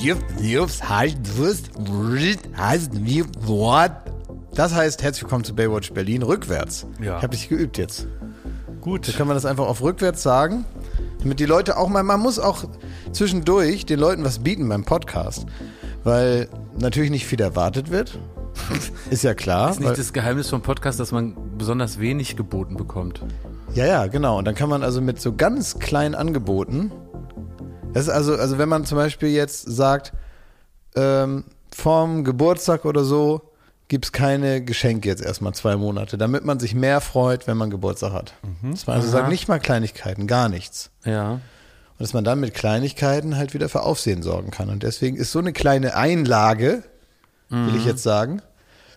Was? heißt wie what? Das heißt, herzlich willkommen zu Baywatch Berlin rückwärts. Ja. Ich habe dich geübt jetzt. Gut. Da kann man das einfach auf rückwärts sagen, damit die Leute auch mal, man muss auch zwischendurch den Leuten was bieten beim Podcast, weil natürlich nicht viel erwartet wird. Ist ja klar. ist nicht das Geheimnis vom Podcast, dass man besonders wenig geboten bekommt. ja, ja, genau. Und dann kann man also mit so ganz kleinen Angeboten, das ist also, also wenn man zum Beispiel jetzt sagt, ähm, vorm Geburtstag oder so gibt's keine Geschenke jetzt erstmal zwei Monate, damit man sich mehr freut, wenn man Geburtstag hat. Dass man also Aha. sagt, nicht mal Kleinigkeiten, gar nichts. Ja. Und dass man dann mit Kleinigkeiten halt wieder für Aufsehen sorgen kann. Und deswegen ist so eine kleine Einlage, will ich jetzt sagen,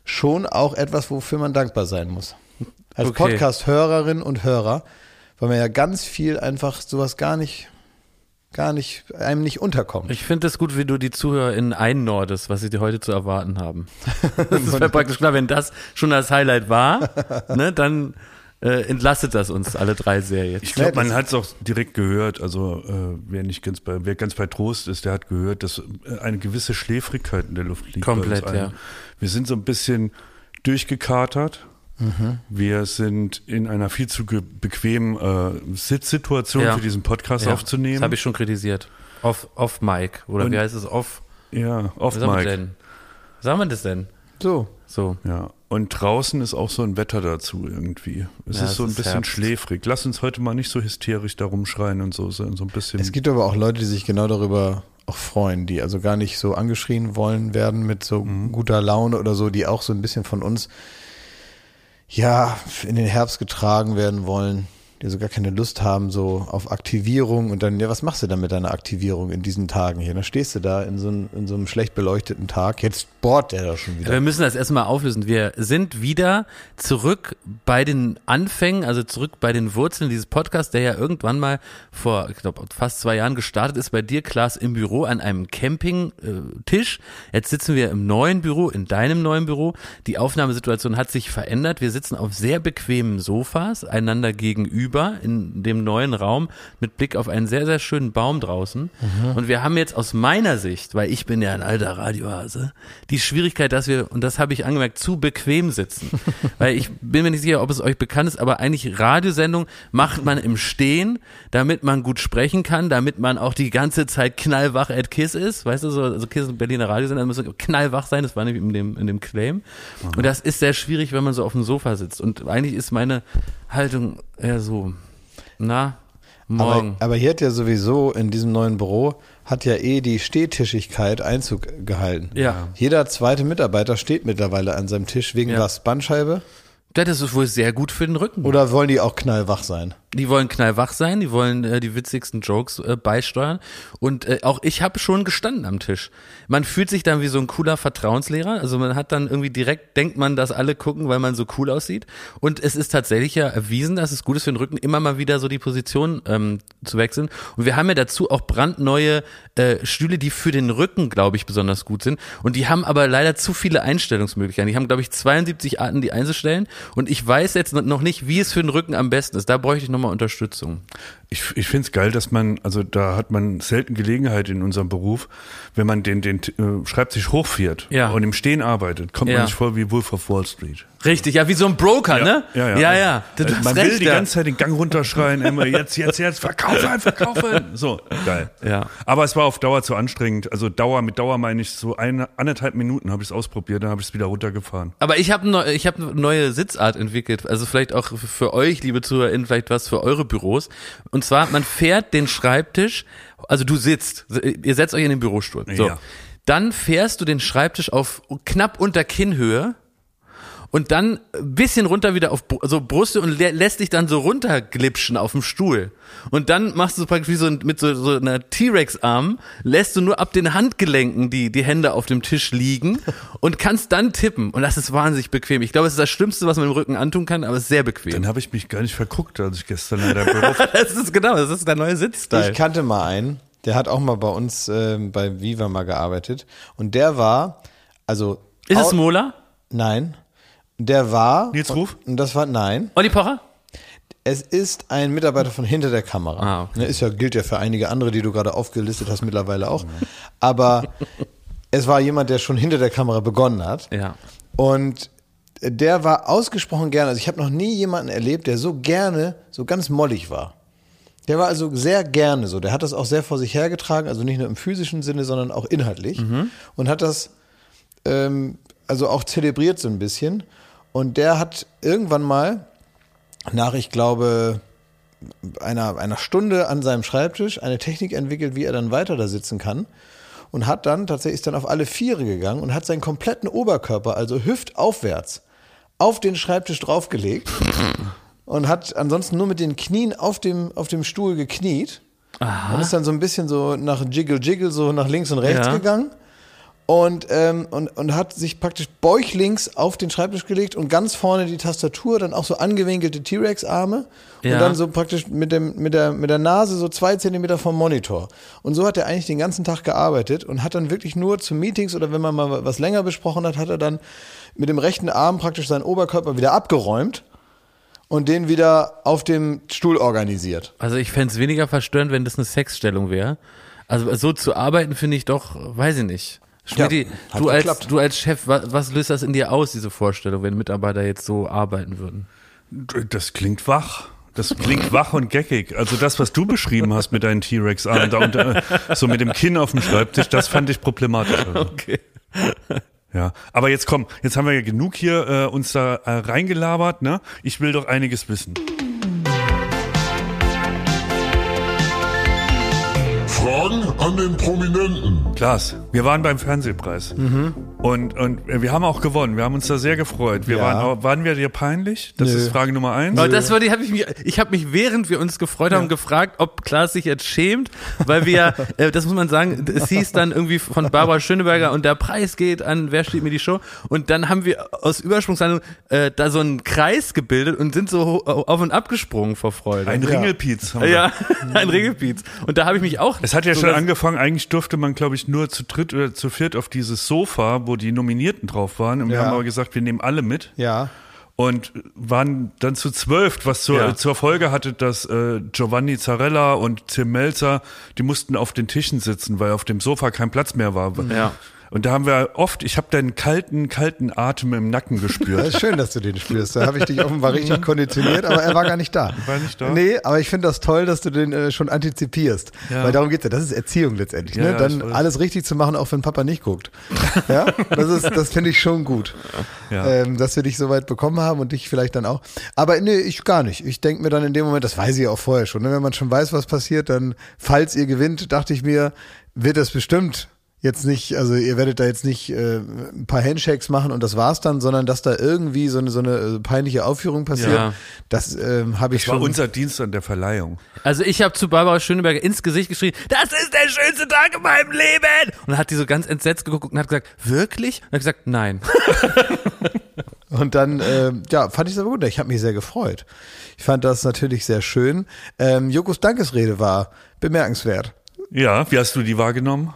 schon auch etwas, wofür man dankbar sein muss. Als Okay. Podcast-Hörerin und Hörer, weil man ja ganz viel einfach sowas gar nicht, gar nicht, einem nicht unterkommt. Ich finde es gut, wie du die ZuhörerInnen einnordest, was sie dir heute zu erwarten haben. Das ist ja praktisch klar, wenn das schon das Highlight war, ne, dann äh, entlastet das uns alle drei sehr jetzt. Ich glaube, man hat es auch direkt gehört. Also äh, wer nicht ganz bei, wer ganz bei Trost ist, der hat gehört, dass äh, eine gewisse Schläfrigkeit in der Luft liegt. bei Komplett, ja. Wir sind so ein bisschen durchgekatert. Wir sind in einer viel zu bequemen äh, Sitzsituation Ja. für diesen Podcast Ja, aufzunehmen. Das habe ich schon kritisiert. Off, off Mic. Oder Und- wie heißt es? Off. ja, Was auf sagen wir Mike. denn? Was sagen wir das denn? So. So. Ja, und draußen ist auch so ein Wetter dazu irgendwie. Es Ja, ist so ein ist bisschen Herbst. schläfrig. Lass uns heute mal nicht so hysterisch darum schreien und so, so ein bisschen. Es gibt aber auch Leute, die sich genau darüber auch freuen, die also gar nicht so angeschrien wollen werden mit so guter Laune oder so, die auch so ein bisschen von uns ja in den Herbst getragen werden wollen, die so gar keine Lust haben so auf Aktivierung und dann ja, was machst du dann mit deiner Aktivierung in diesen Tagen hier? Dann stehst du da in so, einem- in so einem schlecht beleuchteten Tag. Jetzt bohrt der da schon wieder. Wir müssen das erstmal auflösen. Wir sind wieder zurück bei den Anfängen, also zurück bei den Wurzeln dieses Podcasts, der ja irgendwann mal vor, ich glaube, fast zwei Jahren gestartet ist bei dir, Klaas, im Büro an einem Campingtisch. Jetzt sitzen wir im neuen Büro, in deinem neuen Büro. Die Aufnahmesituation hat sich verändert. Wir sitzen auf sehr bequemen Sofas, einander gegenüber in dem neuen Raum mit Blick auf einen sehr, sehr schönen Baum draußen. Und wir haben jetzt aus meiner Sicht, weil ich bin ja ein alter Radiohase, die Schwierigkeit, dass wir, und das habe ich angemerkt, zu bequem sitzen. weil ich bin mir nicht sicher, ob es euch bekannt ist, aber eigentlich Radiosendung macht man im Stehen, damit man gut sprechen kann, damit man auch die ganze Zeit knallwach at Kiss ist. Weißt du, so also Kiss und Berliner Radiosender müssen knallwach sein, das war nämlich in dem, in dem Claim. Und das ist sehr schwierig, wenn man so auf dem Sofa sitzt. Und eigentlich ist meine Haltung eher so, na, morgen. Aber, aber hier hat ja sowieso in diesem neuen Büro hat ja eh die Stehtischigkeit Einzug gehalten. Ja. Jeder zweite Mitarbeiter steht mittlerweile an seinem Tisch wegen Ja. was? Bandscheibe? das ist wohl sehr gut für den Rücken. Oder wollen die auch knallwach sein? Die wollen knallwach sein, die wollen äh, die witzigsten Jokes äh, beisteuern. Und äh, auch ich habe schon gestanden am Tisch. Man fühlt sich dann wie so ein cooler Vertrauenslehrer. Also man hat dann irgendwie direkt, denkt man, dass alle gucken, weil man so cool aussieht. Und es ist tatsächlich ja erwiesen, dass es gut ist für den Rücken, immer mal wieder so die Position ähm, zu wechseln. Und wir haben ja dazu auch brandneue äh, Stühle, die für den Rücken, glaube ich, besonders gut sind. Und die haben aber leider zu viele Einstellungsmöglichkeiten. Die haben, glaube ich, 72 Arten, die einzustellen. Und ich weiß jetzt noch nicht, wie es für den Rücken am besten ist. Da bräuchte ich nochmal Unterstützung. Ich, ich finde es geil, dass man, also da hat man selten Gelegenheit in unserem Beruf, wenn man den, den äh, Schreibtisch hochfährt Ja. und im Stehen arbeitet, kommt Ja. man sich vor wie Wolf of Wall Street. Richtig, ja, wie so ein Broker, ne? Ja, ja. ja. ja. Du, du man hast will die ja. ganze Zeit den Gang runterschreien, immer jetzt, jetzt, jetzt, verkaufen, verkaufen. So, geil. Ja. Aber es war auf Dauer zu anstrengend. Also Dauer, mit Dauer meine ich so eine, anderthalb Minuten habe ich es ausprobiert, dann habe ich es wieder runtergefahren. Aber ich habe neu, ich hab eine neue Sitzart entwickelt. Also vielleicht auch für euch, liebe ZuhörerInnen, vielleicht was für eure Büros. Und zwar, man fährt den Schreibtisch, also du sitzt, ihr setzt euch in den Bürostuhl. So. Ja. Dann fährst du den Schreibtisch auf knapp unter Kinnhöhe und dann ein bisschen runter wieder auf so Brüste und lä lässt dich dann so runterglipschen auf dem Stuhl. Und dann machst du praktisch wie so ein- mit so, so einer T-Rex-Arm, lässt du nur ab den Handgelenken die, die Hände auf dem Tisch liegen und kannst dann tippen. Und das ist wahnsinnig bequem. Ich glaube, es ist das Schlimmste, was man im Rücken antun kann, aber es ist sehr bequem. Dann habe ich mich gar nicht verguckt, als ich gestern in der Büro Das ist genau, das ist der neue Sitzstyle. Ich kannte mal einen, der hat auch mal bei uns ähm, bei Viva mal gearbeitet. Und der war, also. Ist es Mola? Nein. Der war. Nils Ruf? Und das war, nein. Olli Pocher? es ist ein Mitarbeiter von hinter der Kamera. Ah, okay. Ne, Ist ja, gilt ja für einige andere, die du gerade aufgelistet hast, mittlerweile auch. Aber es war jemand, der schon hinter der Kamera begonnen hat. Ja. Und der war ausgesprochen gerne. Also ich habe noch nie jemanden erlebt, der so gerne, so ganz mollig war. Der war also sehr gerne so. Der hat das auch sehr vor sich hergetragen, also nicht nur im physischen Sinne, sondern auch inhaltlich. Und hat das ähm, also auch zelebriert so ein bisschen. Und der hat irgendwann mal nach, ich glaube, einer, einer Stunde an seinem Schreibtisch eine Technik entwickelt, wie er dann weiter da sitzen kann. Und hat dann tatsächlich ist dann auf alle Viere gegangen und hat seinen kompletten Oberkörper, also hüftaufwärts, auf den Schreibtisch draufgelegt und hat ansonsten nur mit den Knien auf dem, auf dem Stuhl gekniet. Und ist dann so ein bisschen so nach Jiggle Jiggle so nach links und rechts Ja. gegangen und, ähm, und, und hat sich praktisch bäuchlings auf den Schreibtisch gelegt und ganz vorne die Tastatur, dann auch so angewinkelte T-Rex-Arme Ja. und dann so praktisch mit, dem, mit, der, mit der Nase so zwei Zentimeter vom Monitor. Und so hat er eigentlich den ganzen Tag gearbeitet und hat dann wirklich nur zu Meetings oder wenn man mal was länger besprochen hat, hat er dann mit dem rechten Arm praktisch seinen Oberkörper wieder abgeräumt und den wieder auf dem Stuhl organisiert. Also ich fänd's weniger verstörend, wenn das eine Sexstellung wäre. Also so zu arbeiten finde ich doch, weiß ich nicht. Schmidti, hat du, als, geklappt. du als Chef, was, was löst das in dir aus, diese Vorstellung, wenn Mitarbeiter jetzt so arbeiten würden? Das klingt wach. Das klingt wach und geckig. Also das, was du beschrieben hast mit deinen T-Rex-Armen da unter, so mit dem Kinn auf dem Schreibtisch, das fand ich problematisch. Also. Okay. Ja, aber jetzt komm, jetzt haben wir ja genug hier äh, uns da äh, reingelabert, ne? Ich will doch einiges wissen. An den Prominenten. Klaas, wir waren beim Fernsehpreis und, und äh, wir haben auch gewonnen. Wir haben uns da sehr gefreut. Wir Ja. waren, auch- waren wir dir peinlich? Das Nö. ist Frage Nummer eins. Aber das würde, habe ich mich, ich habe mich während wir uns gefreut haben gefragt, ob Klaas sich jetzt schämt, weil wir, äh, das muss man sagen, es hieß dann irgendwie von Barbara Schöneberger und der Preis geht an Wer steht mir die Show und dann haben wir aus Übersprungshandlung äh, da so einen Kreis gebildet und sind so auf und ab gesprungen vor Freude. Ein Ringelpiez. haben wir. ja, ein Regelpiez. Und da habe ich mich auch. Es hat ja schon sogar- angefangen, eigentlich durfte man, glaube ich, nur zu dritt oder zu viert auf dieses Sofa, wo die Nominierten drauf waren. Und wir Ja. haben aber gesagt, wir nehmen alle mit. Ja. Und waren dann zu zwölf, was zur, Ja. zur Folge hatte, dass äh, Giovanni Zarella und Tim Melzer, die mussten auf den Tischen sitzen, weil auf dem Sofa kein Platz mehr war. Ja. Und da haben wir oft, ich habe deinen kalten, kalten Atem im Nacken Das gespürt. ist schön, dass du den spürst. Da habe ich dich offenbar richtig konditioniert, aber er war gar nicht da. War nicht da? Nee, aber ich finde das toll, dass du den äh, schon antizipierst. Ja. Weil darum geht's ja. Das ist Erziehung letztendlich. Ja, ne? ja, Dann ich weiß. alles richtig zu machen, auch wenn Papa nicht guckt. Ja, das ist, das finde ich schon gut. Ja. Ähm, dass wir dich so weit bekommen haben und dich vielleicht dann auch. Aber nee, ich gar nicht. Ich denke mir dann in dem Moment, das weiß ich auch vorher schon. Ne? Wenn man schon weiß, was passiert, dann, falls ihr gewinnt, dachte ich mir, wird das bestimmt jetzt nicht, also ihr werdet da jetzt nicht äh, ein paar Handshakes machen und das war's dann, sondern dass da irgendwie so eine so eine äh, peinliche Aufführung passiert. Ja. Das ähm, habe ich Das war schon. unser Dienst an der Verleihung. Also ich habe zu Barbara Schöneberger ins Gesicht geschrien, das ist der schönste Tag in meinem Leben. Und dann hat die so ganz entsetzt geguckt und hat gesagt, wirklich? Und hat gesagt, nein. Und dann, ähm, ja, fand ich es aber gut. Ich habe mich sehr gefreut. Ich fand das natürlich sehr schön. Ähm, Jokos Dankesrede war bemerkenswert. Ja, wie hast du die wahrgenommen?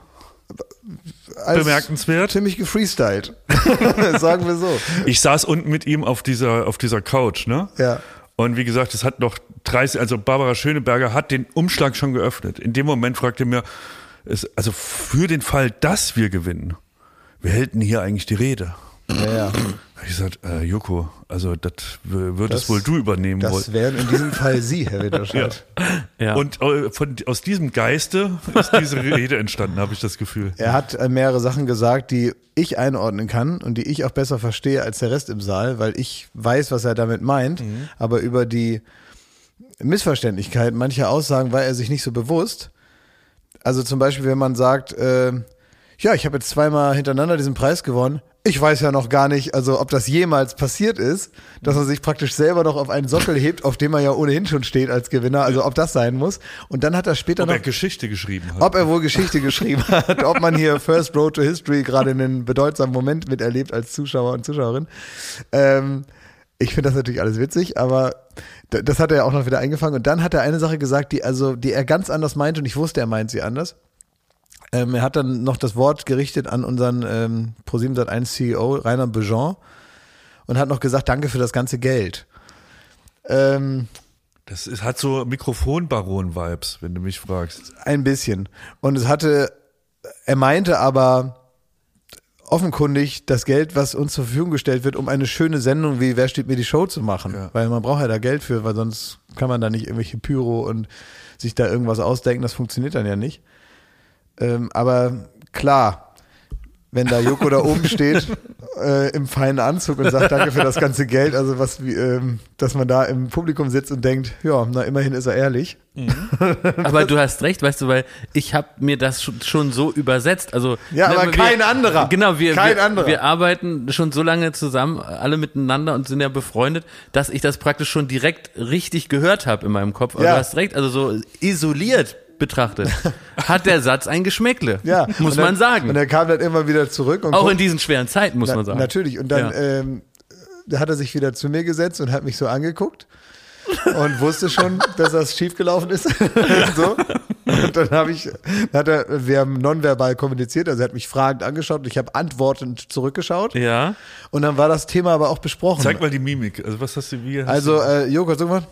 Bemerkenswert. Ziemlich gefreestylt. Sagen wir so. Ich saß unten mit ihm auf dieser, auf dieser Couch, ne? Ja. Und wie gesagt, es hat noch 30, also Barbara Schöneberger hat den Umschlag schon geöffnet. In dem Moment fragte er mir, also für den Fall, dass wir gewinnen, wer hält denn hier eigentlich die Rede? Ja, ja. Ich gesagt, äh, Joko, also das würdest Das- wohl du übernehmen Das wollen. wären in diesem Fall Sie, Herr Ritterscheid. Ja. Und äh, von, aus diesem Geiste ist diese Rede entstanden, habe ich das Gefühl. Er hat äh, mehrere Sachen gesagt, die ich einordnen kann und die ich auch besser verstehe als der Rest im Saal, weil ich weiß, was er damit meint, aber über die Missverständlichkeit mancher Aussagen war er sich nicht so bewusst. Also zum Beispiel, wenn man sagt, äh, ja, ich habe jetzt zweimal hintereinander diesen Preis gewonnen. Ich weiß ja noch gar nicht, also ob das jemals passiert ist, dass er sich praktisch selber noch auf einen Sockel hebt, auf dem er ja ohnehin schon steht als Gewinner, also ob das sein muss. Und dann hat er später Ob noch er Geschichte geschrieben hat. ob er wohl Geschichte geschrieben hat, ob man hier First Road to History gerade einen bedeutsamen Moment miterlebt als Zuschauer und Zuschauerin. Ähm, ich finde das natürlich alles witzig, aber das hat er ja auch noch wieder eingefangen. Und dann hat er eine Sache gesagt, die also, die er ganz anders meinte und ich wusste, er meint sie anders. Ähm, er hat dann noch das Wort gerichtet an unseren ähm, Pro7 1 CEO Rainer Bejean und hat noch gesagt, danke für das ganze Geld. Ähm, Das ist, hat so Mikrofonbaron-Vibes, wenn du mich fragst. Ein bisschen. Und es hatte, er meinte aber offenkundig das Geld, was uns zur Verfügung gestellt wird, um eine schöne Sendung wie Wer steht mir die Show zu machen. Ja. Weil man braucht ja da Geld für, weil sonst kann man da nicht irgendwelche Pyro und sich da irgendwas ausdenken. Das funktioniert dann ja nicht. Ähm, aber klar, wenn da Joko da oben steht äh, im feinen Anzug und sagt Danke für das ganze Geld, also was wie, ähm, dass man da im Publikum sitzt und denkt, ja, na immerhin ist er ehrlich. Aber du hast recht, weißt du, weil ich habe mir das schon- so übersetzt. Also Ja, ne, aber kein anderer. Genau, wir, Kein wir, anderer. wir arbeiten schon so lange zusammen, alle miteinander und sind ja befreundet, dass ich das praktisch schon direkt richtig gehört habe in meinem Kopf. Aber Ja. du hast recht, also so isoliert betrachtet hat der Satz ein Geschmäckle, Ja, muss dann, man sagen. Und er kam dann immer wieder zurück und Auch guckt- in diesen schweren Zeiten muss Na, man sagen. Natürlich. Und dann Ja. ähm, hat er sich wieder zu mir gesetzt und hat mich so angeguckt und wusste schon, dass das schiefgelaufen ist. so. Und dann habe ich, hat er, wir haben nonverbal kommuniziert, also er hat mich fragend angeschaut und ich habe antwortend zurückgeschaut. Ja. Und dann war das Thema aber auch besprochen. Zeig mal die Mimik. Also was hast du wie? Hast also, äh, Joko, sag mal.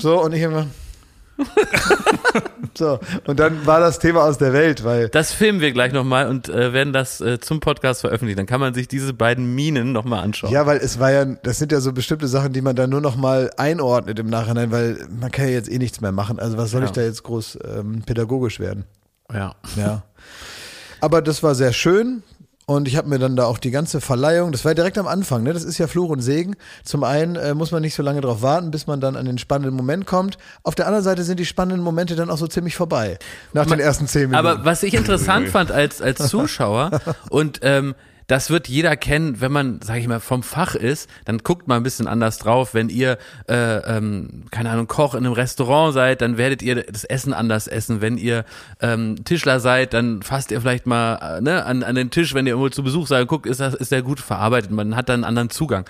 So, und ich immer. so, und dann war das Thema aus der Welt, weil Das filmen wir gleich nochmal und äh, werden das äh, zum Podcast veröffentlichen. Dann kann man sich diese beiden Minen nochmal anschauen. Ja, weil es war ja, das sind ja so bestimmte Sachen, die man dann nur noch mal einordnet im Nachhinein, weil man kann ja jetzt eh nichts mehr machen. Also was soll Ja. ich da jetzt groß ähm, pädagogisch werden? ja. Ja. Aber das war sehr schön. Und ich habe mir dann da auch die ganze Verleihung, das war direkt am Anfang, ne? Das ist ja Fluch und Segen. Zum einen äh, muss man nicht so lange drauf warten, bis man dann an den spannenden Moment kommt. Auf der anderen Seite sind die spannenden Momente dann auch so ziemlich vorbei. Nach den ersten zehn Minuten. Aber was ich interessant fand als, als Zuschauer und ähm, das wird jeder kennen, wenn man, sage ich mal, vom Fach ist, dann guckt man ein bisschen anders drauf. Wenn ihr, äh, ähm, keine Ahnung, Koch in einem Restaurant seid, dann werdet ihr das Essen anders essen. Wenn ihr ähm, Tischler seid, dann fasst ihr vielleicht mal äh, ne, an, an den Tisch, wenn ihr irgendwo zu Besuch seid, guckt, ist das ist der gut verarbeitet. Man hat dann einen anderen Zugang.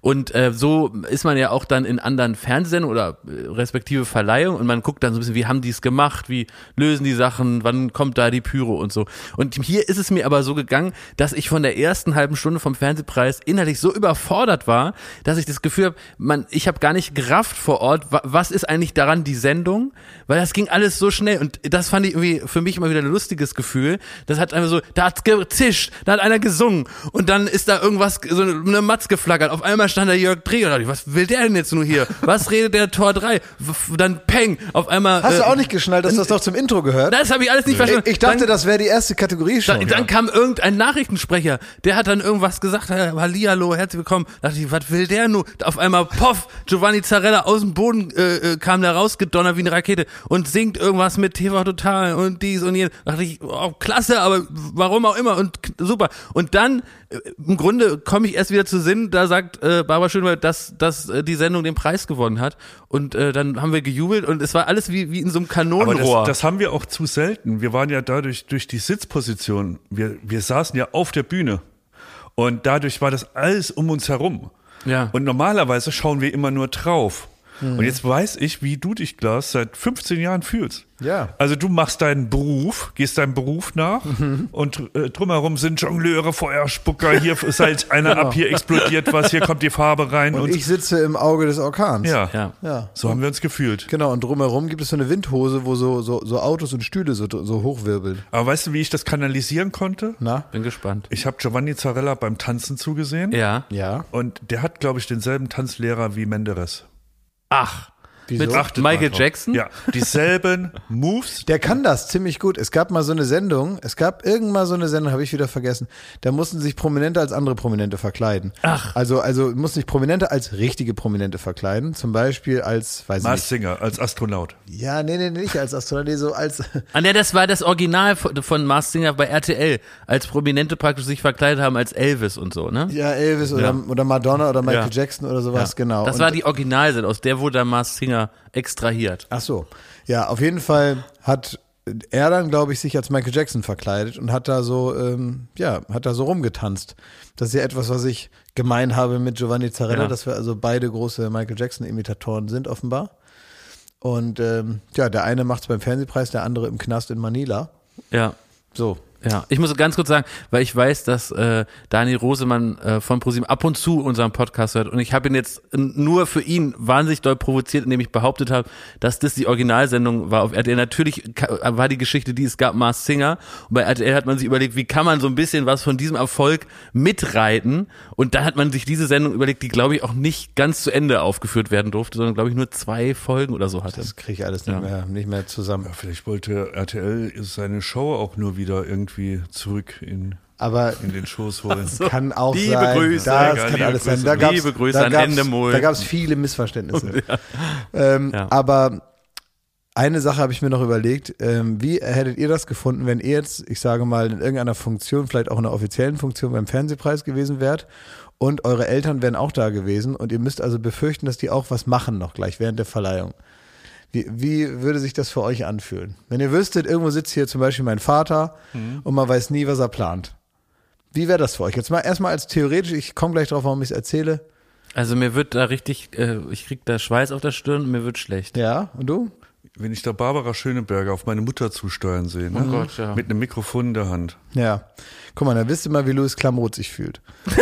Und äh, so ist man ja auch dann in anderen Fernsehsendungen oder äh, respektive Verleihungen und man guckt dann so ein bisschen, wie haben die es gemacht, wie lösen die Sachen, wann kommt da die Pyro und so. Und hier ist es mir aber so gegangen, dass ich von der ersten halben Stunde vom Fernsehpreis innerlich so überfordert war, dass ich das Gefühl habe, man, ich habe gar nicht gerafft vor Ort, wa was ist eigentlich daran die Sendung, weil das ging alles so schnell und das fand ich irgendwie für mich immer wieder ein lustiges Gefühl. Das hat einfach so, da hat's gezischt, da hat einer gesungen und dann ist da irgendwas, so eine, Matz geflackert. Auf einmal stand da Jörg Dreh und dachte ich, was will der denn jetzt nur hier? Was redet der Tor 3? Dann Peng, auf einmal. Hast du äh, auch nicht geschnallt, dass das doch zum Intro gehört? Das habe ich alles nicht verstanden. Ich, ich dachte, Dann- das wäre die erste Kategorie schon. dann, dann kam irgendein Nachrichtensprecher, der hat dann irgendwas gesagt, äh, Hallihallo, herzlich willkommen. Da dachte ich, was will der nur? Auf einmal, poff, Giovanni Zarella aus dem Boden äh, äh, kam da rausgedonnert wie eine Rakete und singt irgendwas mit TV Total und dies und jenes. Da dachte ich, oh, klasse, aber warum auch immer und super. Und dann, äh, im Grunde komme ich erst wieder zu Sinn, da sagt äh, Barbara Schönwald, dass, dass äh, die Sendung den Preis gewonnen hat. Und äh, dann haben wir gejubelt und es war alles wie, wie in so einem Kanonenrohr. das, das haben wir auch zu selten. Wir waren ja dadurch durch die Sitzposition. Wir, wir saßen ja auf der Bühne. Und dadurch war das alles um uns herum. Ja. Und normalerweise schauen wir immer nur drauf. Mhm. Und jetzt weiß ich, wie du dich, Glas, seit 15 Jahren fühlst. Ja. Also du machst deinen Beruf, gehst deinem Beruf nach Mhm. und äh, drumherum sind Jongleure, Feuerspucker, hier ist halt einer ab, hier explodiert was, hier kommt die Farbe rein und, Genau. Und ich sitze im Auge des Orkans. ja, ja. Ja. so haben wir uns gefühlt. Genau, und drumherum gibt es so eine Windhose, wo so, so, so Autos und Stühle so, so hochwirbeln. Aber weißt du, wie ich das kanalisieren konnte? Na? Bin gespannt. Ich habe Giovanni Zarella beim Tanzen zugesehen Ja. Ja. und der hat, glaube ich, denselben Tanzlehrer wie Menderes. Ach. Wieso? Mit Achtet Michael. Jackson? Ja, dieselben Moves. Der kann das ziemlich gut. Es gab mal so eine Sendung, es gab irgendwann mal so eine Sendung, habe ich wieder vergessen. Da mussten sich Prominente als andere Prominente verkleiden. Ach. Also, also mussten sich Prominente als richtige Prominente verkleiden. Zum Beispiel als, weiß ich Mars nicht. Singer als Astronaut. Ja, nee, nee, nicht als Astronaut, nee, so als, Ah, ne, das war das Original von, von Mars Singer bei RTL, als Prominente praktisch sich verkleidet haben als Elvis und so, ne? ja, Elvis oder, Ja. oder Madonna oder Michael Ja. Jackson oder sowas, genau. Das Und- war die Originalsendung, aus der wurde dann Mars Singer extrahiert. Ach so. Ja, auf jeden Fall hat er dann, glaube ich, sich als Michael Jackson verkleidet und hat da so, ähm, ja, hat da so rumgetanzt. Das ist ja etwas, was ich gemein habe mit Giovanni Zarella, Ja. dass wir also beide große Michael Jackson-Imitatoren sind, offenbar. Und ähm, ja, der eine macht es beim Fernsehpreis, der andere im Knast in Manila. Ja. So. Ja, ich muss ganz kurz sagen, weil ich weiß, dass äh, Daniel Rosemann äh, von ProSieben ab und zu unseren Podcast hört und ich habe ihn jetzt nur für ihn wahnsinnig doll provoziert, indem ich behauptet habe, dass das die Originalsendung war auf RTL. Natürlich ka- war die Geschichte, die es gab, Mars Singer und bei RTL hat man sich überlegt, wie kann man so ein bisschen was von diesem Erfolg mitreiten und dann hat man sich diese Sendung überlegt, die glaube ich auch nicht ganz zu Ende aufgeführt werden durfte, sondern glaube ich nur zwei Folgen oder so hatte. Das kriege ich alles nicht, Ja. mehr, nicht mehr zusammen. Ja, vielleicht wollte RTL seine Show auch nur wieder irgendwie zurück in, Aber in den Schoß holen. kann auch Liebe sein. Grüße, das ja, kann liebe alles sein. Grüße. Da gab's, Liebe Grüße da an gab's, Endemol. Da gab es viele Missverständnisse. Ähm, Ja. Aber eine Sache habe ich mir noch überlegt. Ähm, wie hättet ihr das gefunden, wenn ihr jetzt, ich sage mal, in irgendeiner Funktion, vielleicht auch in einer offiziellen Funktion beim Fernsehpreis gewesen wärt und eure Eltern wären auch da gewesen und ihr müsst also befürchten, dass die auch was machen noch gleich während der Verleihung. Wie, wie würde sich das für euch anfühlen? Wenn ihr wüsstet, irgendwo sitzt hier zum Beispiel mein Vater und man weiß nie, was er plant. Wie wäre das für euch? Jetzt mal erstmal als theoretisch, ich komme gleich drauf, warum ich es erzähle. Also mir wird da richtig, äh, ich krieg da Schweiß auf der Stirn und mir wird schlecht. Ja, und du? Wenn ich da Barbara Schöneberger auf meine Mutter zusteuern sehe, ne? Oh Gott, ja. mit einem Mikrofon in der Hand. Ja. Guck mal, dann wisst ihr mal, wie Louis Klamroth sich fühlt.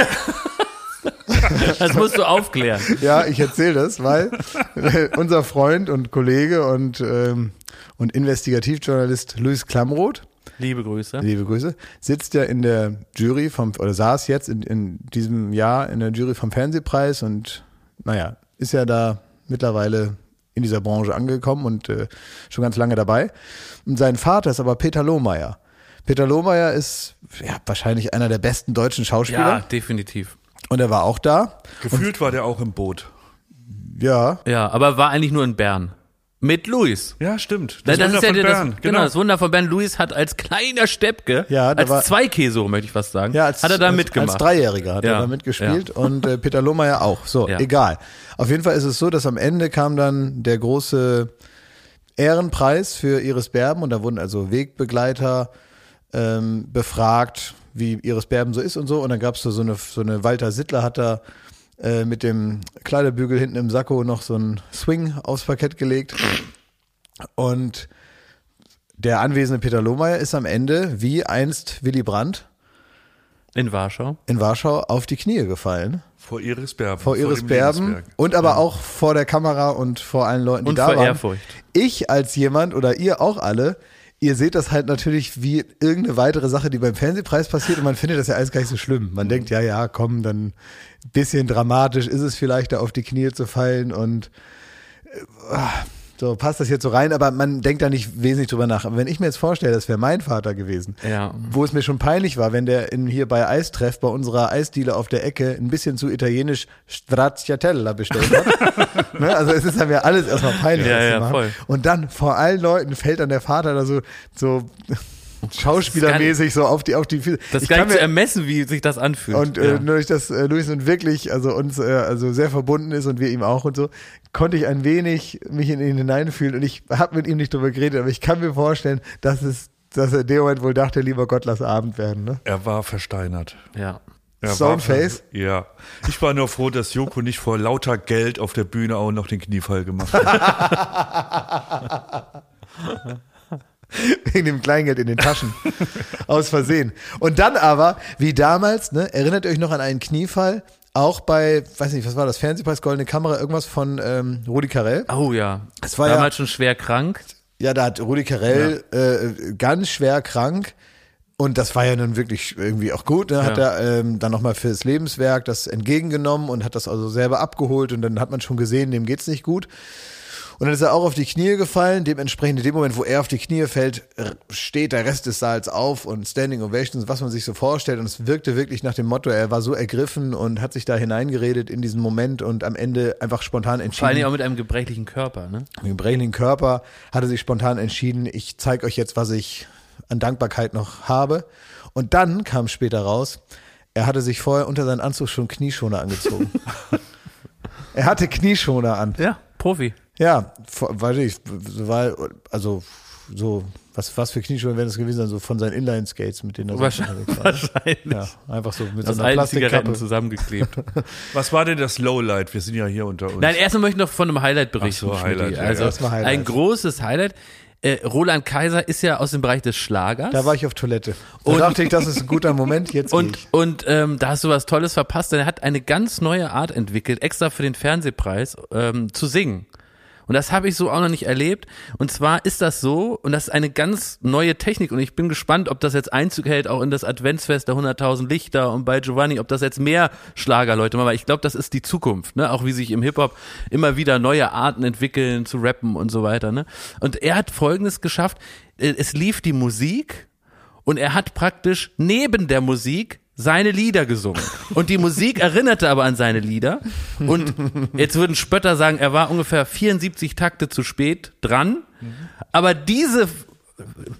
Das musst du aufklären. Ja, ich erzähle das, weil äh, unser Freund und Kollege und, ähm, und Investigativjournalist Louis Klamroth, Liebe Grüße. liebe Grüße, sitzt ja in der Jury vom, oder saß jetzt in, in diesem Jahr in der Jury vom Fernsehpreis und naja, ist ja da mittlerweile in dieser Branche angekommen und äh, schon ganz lange dabei. Und sein Vater ist aber Peter Lohmeier. Peter Lohmeier ist ja, wahrscheinlich einer der besten deutschen Schauspieler Ja, definitiv. Und er war auch da. Gefühlt war der auch im Boot. Ja, Ja, aber war eigentlich nur in Bern. Mit Luis. Ja, stimmt. Das, das Wunder ist ja von der- das, Bern, genau. das Wunder von Bern. Luis hat als kleiner Steppke, Ja, als war- Zweikäse, möchte ich fast sagen, Ja, als, hat er da als, mitgemacht. Als Dreijähriger hat Ja, er da mitgespielt und äh, Peter Lohmeier auch. So, Ja. egal. Auf jeden Fall ist es so, dass am Ende kam dann der große Ehrenpreis für Iris Berben und da wurden also Wegbegleiter ähm, befragt, wie Iris Berben so ist und so. Und dann gab es so eine, so eine Walter Sittler hat da äh, mit dem Kleiderbügel hinten im Sakko noch so ein Swing aufs Parkett gelegt. Und der anwesende Peter Lohmeier ist am Ende, wie einst Willy Brandt, in Warschau. in Warschau auf die Knie gefallen. Vor Iris Berben. Vor Iris dem Berben und aber auch vor der Kamera und vor allen Leuten, die Und da vor waren. Ehrfurcht. Ich als jemand oder ihr auch alle, ihr seht das halt natürlich wie irgendeine weitere Sache, die beim Fernsehpreis passiert und man findet das ja alles gar nicht so schlimm. Man denkt, ja, ja, komm, dann bisschen dramatisch ist es vielleicht, da auf die Knie zu fallen und äh, so passt das jetzt so rein, aber man denkt da nicht wesentlich drüber nach. Aber wenn ich mir jetzt vorstelle, das wäre mein Vater gewesen, Ja. wo es mir schon peinlich war, wenn der in, hier bei Eistreff bei unserer Eisdiele auf der Ecke ein bisschen zu italienisch Stracciatella bestellt hat. ne? Also es ist ja mir alles erstmal peinlich. Ja, ja, voll. Und dann vor allen Leuten fällt dann der Vater da so, so schauspielermäßig so auf die, auf die Füße. Das Ich gar kann nicht zu mir- ermessen, wie sich das anfühlt. und äh, ja. durch das äh, Luis und wirklich, also uns äh, also sehr verbunden ist und wir ihm auch und so, konnte ich ein wenig mich in ihn hineinfühlen und ich habe mit ihm nicht drüber geredet, aber ich kann mir vorstellen, dass es, dass er in dem Moment wohl dachte, lieber Gott, lass Abend werden. Ne? Er war versteinert. ja. Stoneface? War, ja. Ich war nur froh, dass Joko nicht vor lauter Geld auf der Bühne auch noch den Kniefall gemacht hat. wegen dem Kleingeld in den Taschen. Aus Versehen. Und dann aber, wie damals, ne, erinnert ihr euch noch an einen Kniefall? Auch bei, weiß nicht, was war das, Fernsehpreis, Goldene Kamera, irgendwas von ähm, Rudi Carell. Oh ja. Es war ja- Damals schon schwer krank. Ja, da hat Rudi Carell äh, ganz schwer krank. Und das war ja nun wirklich irgendwie auch gut. Ne? Hat Ja. er ähm, dann nochmal fürs Lebenswerk das entgegengenommen und hat das also selber abgeholt. Und dann hat man schon gesehen, dem geht's nicht gut. Und dann ist er auch auf die Knie gefallen. Dementsprechend in dem Moment, wo er auf die Knie fällt, steht der Rest des Saals auf und Standing Ovations, was man sich so vorstellt. Und es wirkte wirklich nach dem Motto, er war so ergriffen und hat sich da hineingeredet in diesen Moment und am Ende einfach spontan entschieden. Vor Dingen auch mit einem gebrechlichen Körper, ne? Mit dem brechenden Körper hat er sich spontan entschieden, ich zeige euch jetzt, was ich an Dankbarkeit noch habe. Und dann kam später raus, er hatte sich vorher unter seinen Anzug schon Knieschoner angezogen. er hatte Knieschoner an. Ja, Profi. Ja, weiß ich, so war, also so, was, was für Knieschoner werden das gewesen sein, so von seinen Inline-Skates, mit denen er Wahrscheinlich. war. Wahrscheinlich. Ja, einfach so mit Aus so einer Plastikkappe. zusammengeklebt. Was war denn das Lowlight? Wir sind ja hier unter uns. Nein, erstmal möchte ich noch von einem Highlight berichten. Ach so. Highlight, ja, also erstmal Highlight. ein großes Highlight. äh, Roland Kaiser ist ja aus dem Bereich des Schlagers. Da war ich auf Toilette. Da Und- dachte ich, das ist ein guter Moment. Jetzt und ich. und ähm, da hast du was Tolles verpasst, denn er hat eine ganz neue Art entwickelt, extra für den Fernsehpreis ähm, zu singen. Und das habe ich so auch noch nicht erlebt. Und zwar ist das so, und das ist eine ganz neue Technik. Und ich bin gespannt, ob das jetzt Einzug hält, auch in das Adventsfest der 100.000 Lichter und bei Giovanni, ob das jetzt mehr Schlagerleute machen. Weil ich glaube, das ist die Zukunft. Ne? Auch wie sich im Hip-Hop immer wieder neue Arten entwickeln, zu rappen und so weiter. Ne? Und er hat Folgendes geschafft. Äh, Es lief die Musik und er hat praktisch neben der Musik seine Lieder gesungen. Und die Musik erinnerte aber an seine Lieder. Und jetzt würden Spötter sagen, er war ungefähr 74 Takte zu spät dran. Aber diese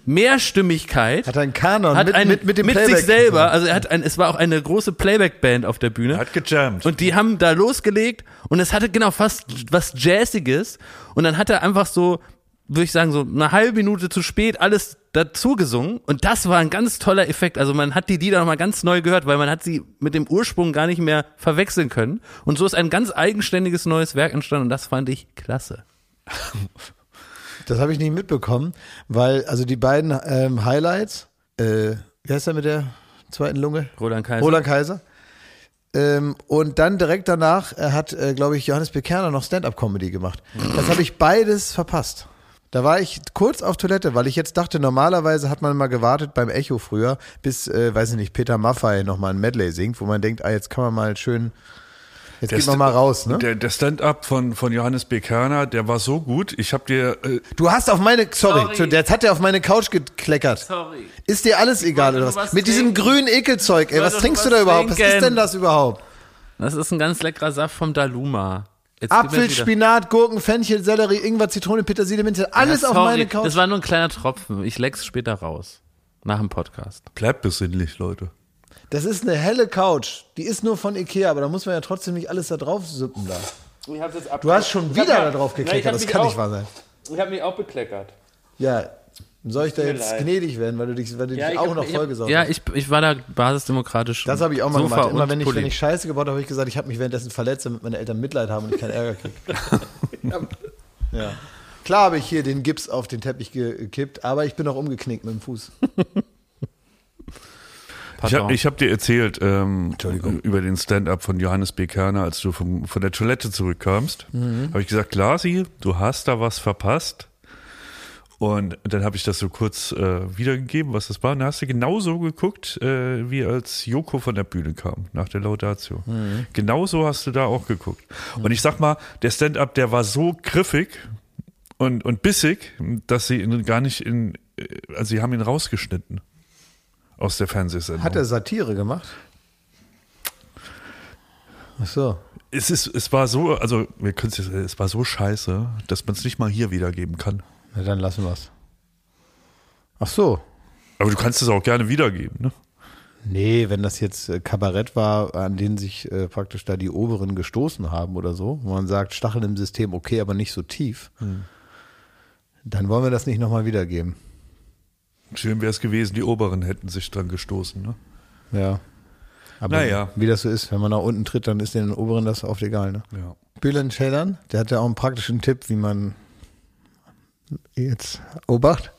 Mehrstimmigkeit Hat einen Kanon hat mit, ein, mit, mit dem sich Playback. selber, also er hat ein, es war auch eine große Playback-Band auf der Bühne. Hat gejammt. Und die haben da losgelegt und es hatte genau fast was Jazziges. Und dann hat er einfach so, würde ich sagen, so eine halbe Minute zu spät alles dazu gesungen. Und das war ein ganz toller Effekt. Also man hat die Lieder nochmal ganz neu gehört, weil man hat sie mit dem Ursprung gar nicht mehr verwechseln können. Und so ist ein ganz eigenständiges neues Werk entstanden und das fand ich klasse. Das habe ich nicht mitbekommen, weil also die beiden ähm, Highlights, äh, wie heißt er mit der zweiten Lunge? Roland Kaiser. Roland Kaiser. Ähm, und dann direkt danach hat, äh, glaube ich, Johannes Bekerner noch Stand-up-Comedy gemacht. Das habe ich beides verpasst. Da war ich kurz auf Toilette, weil ich jetzt dachte, normalerweise hat man mal gewartet beim Echo früher, bis, äh, weiß ich nicht, Peter Maffay nochmal ein Medley singt, wo man denkt, ah, jetzt kann man mal schön, jetzt geht man mal raus, ne? Der, der Stand-up von, von Johannes B. Kerner, der war so gut. Ich habe dir, äh, Du hast auf meine, sorry, Sorry. jetzt hat er auf meine Couch gekleckert. Sorry. Ist dir alles egal wollte oder was? was Mit diesem trinken. grünen Ekelzeug, ey, Ich was trinkst du nur da was überhaupt? Was ist trinken. denn das überhaupt? Das ist ein ganz leckerer Saft vom Daluma. Jetzt Apfel, Spinat, Gurken, Fenchel, Sellerie, Ingwer, Zitrone, Petersilie, Minze, alles Ja, auf meine Couch. Das war nur ein kleiner Tropfen. Ich leck's später raus. Nach dem Podcast. bleibt besinnlich, Leute. Das ist eine helle Couch. Die ist nur von Ikea, aber da muss man ja trotzdem nicht alles da drauf sippen da. Du hast schon wieder da drauf gekleckert, das kann nicht wahr sein. Ich habe mich auch bekleckert. Ja, soll ich da jetzt leid. gnädig werden, weil du dich, weil du dich auch noch vollgesaugt Ja, hast? ich, ich war da basisdemokratisch. Das habe ich auch mal Sofa gemacht. Immer und wenn ich, wenn ich Scheiße gebaut habe, habe ich gesagt, ich habe mich währenddessen verletzt, damit meine Eltern Mitleid haben und ich keinen Ärger kriege. ja. Klar habe ich hier den Gips auf den Teppich gekippt, aber ich bin auch umgeknickt mit dem Fuß. Ich habe hab dir erzählt ähm, Entschuldigung. über den Stand-up von Johannes B. Kerner, als du vom, von der Toilette zurückkamst. Mhm. Habe ich gesagt, Glasi, du hast da was verpasst. Und dann habe ich das so kurz äh, wiedergegeben, was das war. Und dann hast du genauso geguckt, äh, wie als Joko von der Bühne kam, nach der Laudatio. Mhm. Genauso hast du da auch geguckt. Und ich sag mal, der Stand-up, der war so griffig und, und bissig, dass sie ihn gar nicht in, äh, also sie haben ihn rausgeschnitten aus der Fernsehsendung. Hat er Satire gemacht? Ach so. Es ist, es war so, also wir können es, es war so scheiße, dass man es nicht mal hier wiedergeben kann. Na dann lassen wir es. Ach so. Aber du kannst es auch gerne wiedergeben, ne? Nee, wenn das jetzt äh, Kabarett war, an denen sich äh, praktisch da die Oberen gestoßen haben oder so, wo man sagt, Stacheln im System okay, aber nicht so tief, dann wollen wir das nicht nochmal wiedergeben. Schön wäre es gewesen, die Oberen hätten sich dran gestoßen, ne? Ja. Aber Naja. wie das so ist, wenn man nach unten tritt, dann ist den Oberen das oft egal. Ne? Ja. Bülent Ceylan, der hat ja auch einen praktischen Tipp, wie man jetzt Obacht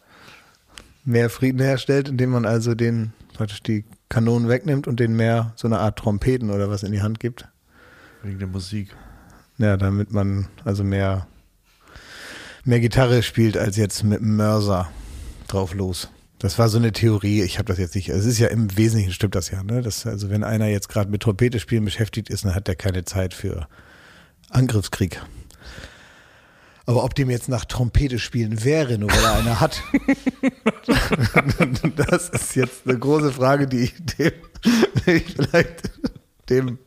mehr Frieden herstellt, indem man also den praktisch die Kanonen wegnimmt und den mehr so eine Art Trompeten oder was in die Hand gibt. Wegen der Musik. Ja, damit man also mehr mehr Gitarre spielt als jetzt mit dem Mörser drauf los. Das war so eine Theorie. Ich habe das jetzt nicht. Es ist ja im Wesentlichen stimmt das ja. Ne? Das, also wenn einer jetzt gerade mit Trompete spielen beschäftigt ist, dann hat der keine Zeit für Angriffskrieg. Aber ob dem jetzt nach Trompete spielen wäre, nur weil er eine hat, das ist jetzt eine große Frage, die ich dem, die ich vielleicht dem,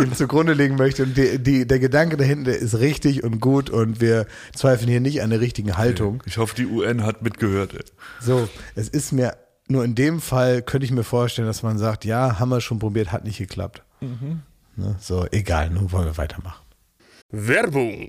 dem zugrunde legen möchte. Und die, die, der Gedanke dahinter ist richtig und gut und wir zweifeln hier nicht an der richtigen Haltung. Ich hoffe, die UN hat mitgehört. Ey. So, es ist mir, nur in dem Fall könnte ich mir vorstellen, dass man sagt, ja, haben wir schon probiert, hat nicht geklappt. Ne, so, egal, nun wollen wir weitermachen. Werbung.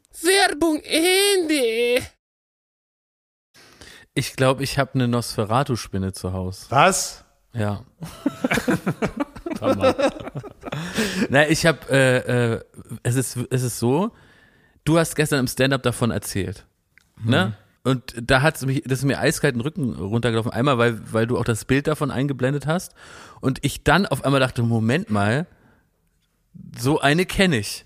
Werbung Ende. Ich glaube, ich habe eine Nosferatu-Spinne zu Hause. Was? Ja. Na, ich habe, äh, äh, es ist, es ist so, du hast gestern im Stand-up davon erzählt, ne? Und da hat mich, das ist mir eiskalt den Rücken runtergelaufen. Einmal, weil, weil du auch das Bild davon eingeblendet hast. Und ich dann auf einmal dachte, Moment mal, so eine kenne ich.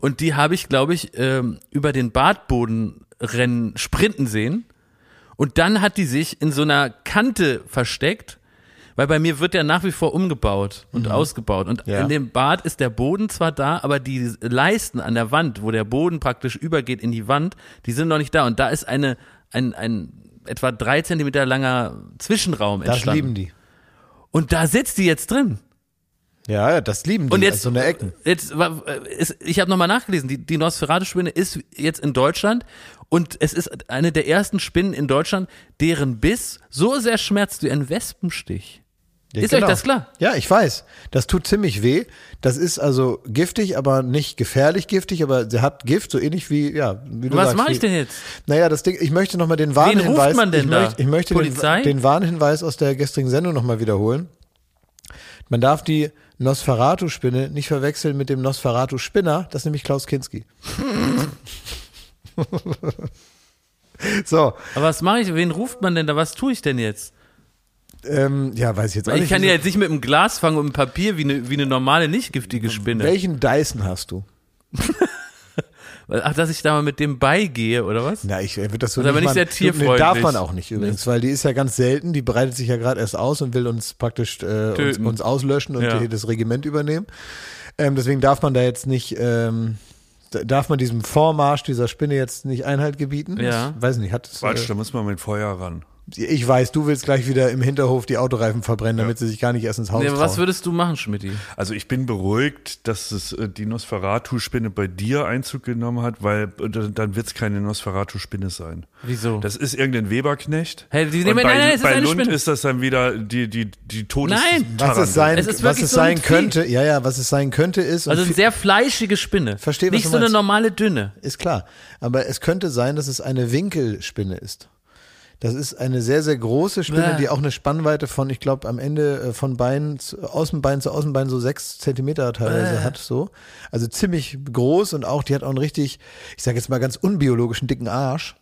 Und die habe ich, glaube ich, ähm, über den Badboden rennen, sprinten sehen. Und dann hat die sich in so einer Kante versteckt, weil bei mir wird ja nach wie vor umgebaut und ausgebaut. Und Ja. in dem Bad ist der Boden zwar da, aber die Leisten an der Wand, wo der Boden praktisch übergeht in die Wand, die sind noch nicht da. Und da ist eine, ein, ein etwa drei Zentimeter langer Zwischenraum Das entstanden. lieben die. Und da sitzt die jetzt drin. Ja, das lieben die. Und jetzt, so eine Ecken. jetzt ist, ich habe nochmal nachgelesen, die, die Nosferatu-Spinne ist jetzt in Deutschland und es ist eine der ersten Spinnen in Deutschland, deren Biss so sehr schmerzt wie ein Wespenstich. Ja, Ist euch das klar? Ja, ich weiß. Das tut ziemlich weh. Das ist also giftig, aber nicht gefährlich giftig, aber sie hat Gift, so ähnlich wie, ja, wie du Was sagst. mache ich denn jetzt? Naja, das Ding, ich möchte nochmal den Warnhinweis. ruft man denn ich da? Möchte, ich möchte Polizei? Den, den Warnhinweis aus der gestrigen Sendung nochmal wiederholen. Man darf die Nosferatu-Spinne nicht verwechseln mit dem Nosferatu-Spinner, das ist nämlich Klaus Kinski. so, Aber was mache ich? Wen ruft man denn da? Was tue ich denn jetzt? ähm, ja, weiß ich jetzt auch Weil nicht. ich kann ja jetzt nicht mit einem Glas fangen und einem Papier wie eine, wie eine normale, nicht giftige Spinne. Welchen Dyson hast du? Ach, dass ich da mal mit dem beigehe, oder was? Na, ich würde das so Das ist aber nicht sehr tierfreundlich. darf man auch nicht übrigens, weil die ist ja ganz selten. Die breitet sich ja gerade erst aus und will uns praktisch äh, uns, uns auslöschen und Ja. hier das Regiment übernehmen. Ähm, deswegen darf man da jetzt nicht, ähm, da- darf man diesem Vormarsch dieser Spinne jetzt nicht Einhalt gebieten. Ja. Ich weiß nicht, hat es, Quatsch, äh, da muss man mit Feuer ran. Ich weiß, du willst gleich wieder im Hinterhof die Autoreifen verbrennen, damit sie sich gar nicht erst ins Haus Nee, aber was trauen. würdest du machen, Schmidti? Also ich bin beruhigt, dass es äh, die Nosferatu-Spinne bei dir Einzug genommen hat, weil äh, dann wird es keine Nosferatu-Spinne sein. Wieso? Das ist irgendein Weberknecht. Hey, die nehmen- bei, nein, nein, es ist bei eine Lund Spinne. ist das dann wieder die, die, die Todes Nein. was es sein, Es ist was es so ein sein könnte, ja, ja, was es sein könnte ist, also eine sehr fleischige Spinne. Verstehe, was Nicht du so eine meinst. normale dünne. ist klar. Aber es könnte sein, dass es eine Winkelspinne ist. Das ist eine sehr, sehr große Spinne, Bäh. die auch eine Spannweite von, ich glaube, am Ende äh, von Bein, zu, Außenbein zu Außenbein so sechs Zentimeter teilweise hat, so. Also ziemlich groß und auch, die hat auch einen richtig, ich sage jetzt mal ganz unbiologischen dicken Arsch.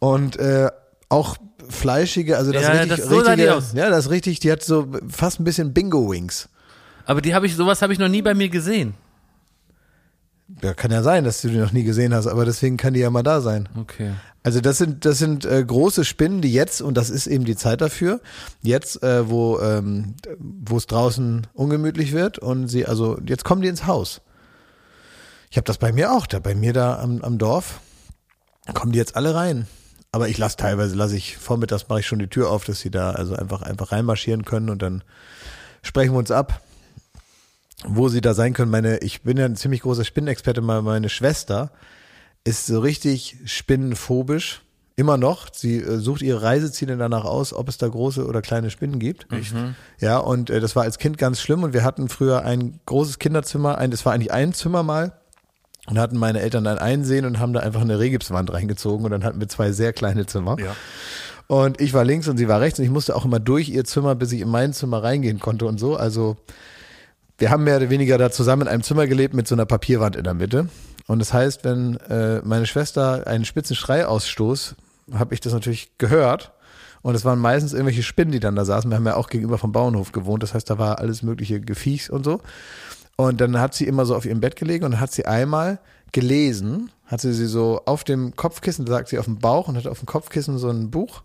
und äh, auch fleischige, also das Ja, richtig, das- so richtige, ja, das richtig, die hat so fast ein bisschen Bingo-Wings. Aber die habe ich, sowas habe ich noch nie bei mir gesehen. Ja, kann ja sein, dass du die noch nie gesehen hast, aber deswegen kann die ja mal da sein. Okay. Also das sind das sind äh, große Spinnen, die jetzt und das ist eben die Zeit dafür. Jetzt, äh, wo ähm, wo es draußen ungemütlich wird und sie also jetzt kommen die ins Haus. Ich habe das bei mir auch, da bei mir da am, am Dorf kommen die jetzt alle rein. Aber ich lasse teilweise lasse ich vormittags mache ich schon die Tür auf, dass sie da also einfach einfach reinmarschieren können und dann sprechen wir uns ab, wo sie da sein können. Meine, ich bin ja ein ziemlich großer Spinnenexperte, meine Schwester ist so richtig spinnenphobisch. Immer noch. Sie äh, sucht ihre Reiseziele danach aus, ob es da große oder kleine Spinnen gibt. Echt? Ja, und äh, das war als Kind ganz schlimm. Und wir hatten früher ein großes Kinderzimmer, ein, das war eigentlich ein Zimmer mal. Und hatten meine Eltern dann einsehen und haben da einfach eine Rehgipswand reingezogen. Und dann hatten wir zwei sehr kleine Zimmer. Ja. Und ich war links und sie war rechts. Und ich musste auch immer durch ihr Zimmer, bis ich in mein Zimmer reingehen konnte und so. Also wir haben mehr oder weniger da zusammen in einem Zimmer gelebt mit so einer Papierwand in der Mitte. Und das heißt, wenn äh, meine Schwester einen spitzen Schrei ausstoß, habe ich das natürlich gehört. Und es waren meistens irgendwelche Spinnen, die dann da saßen. Wir haben ja auch gegenüber vom Bauernhof gewohnt. Das heißt, da war alles mögliche Gefiechs und so. Und dann hat sie immer so auf ihrem Bett gelegen und hat sie einmal gelesen, hat sie sie so auf dem Kopfkissen, sagt sie auf dem Bauch und hat auf dem Kopfkissen so ein Buch.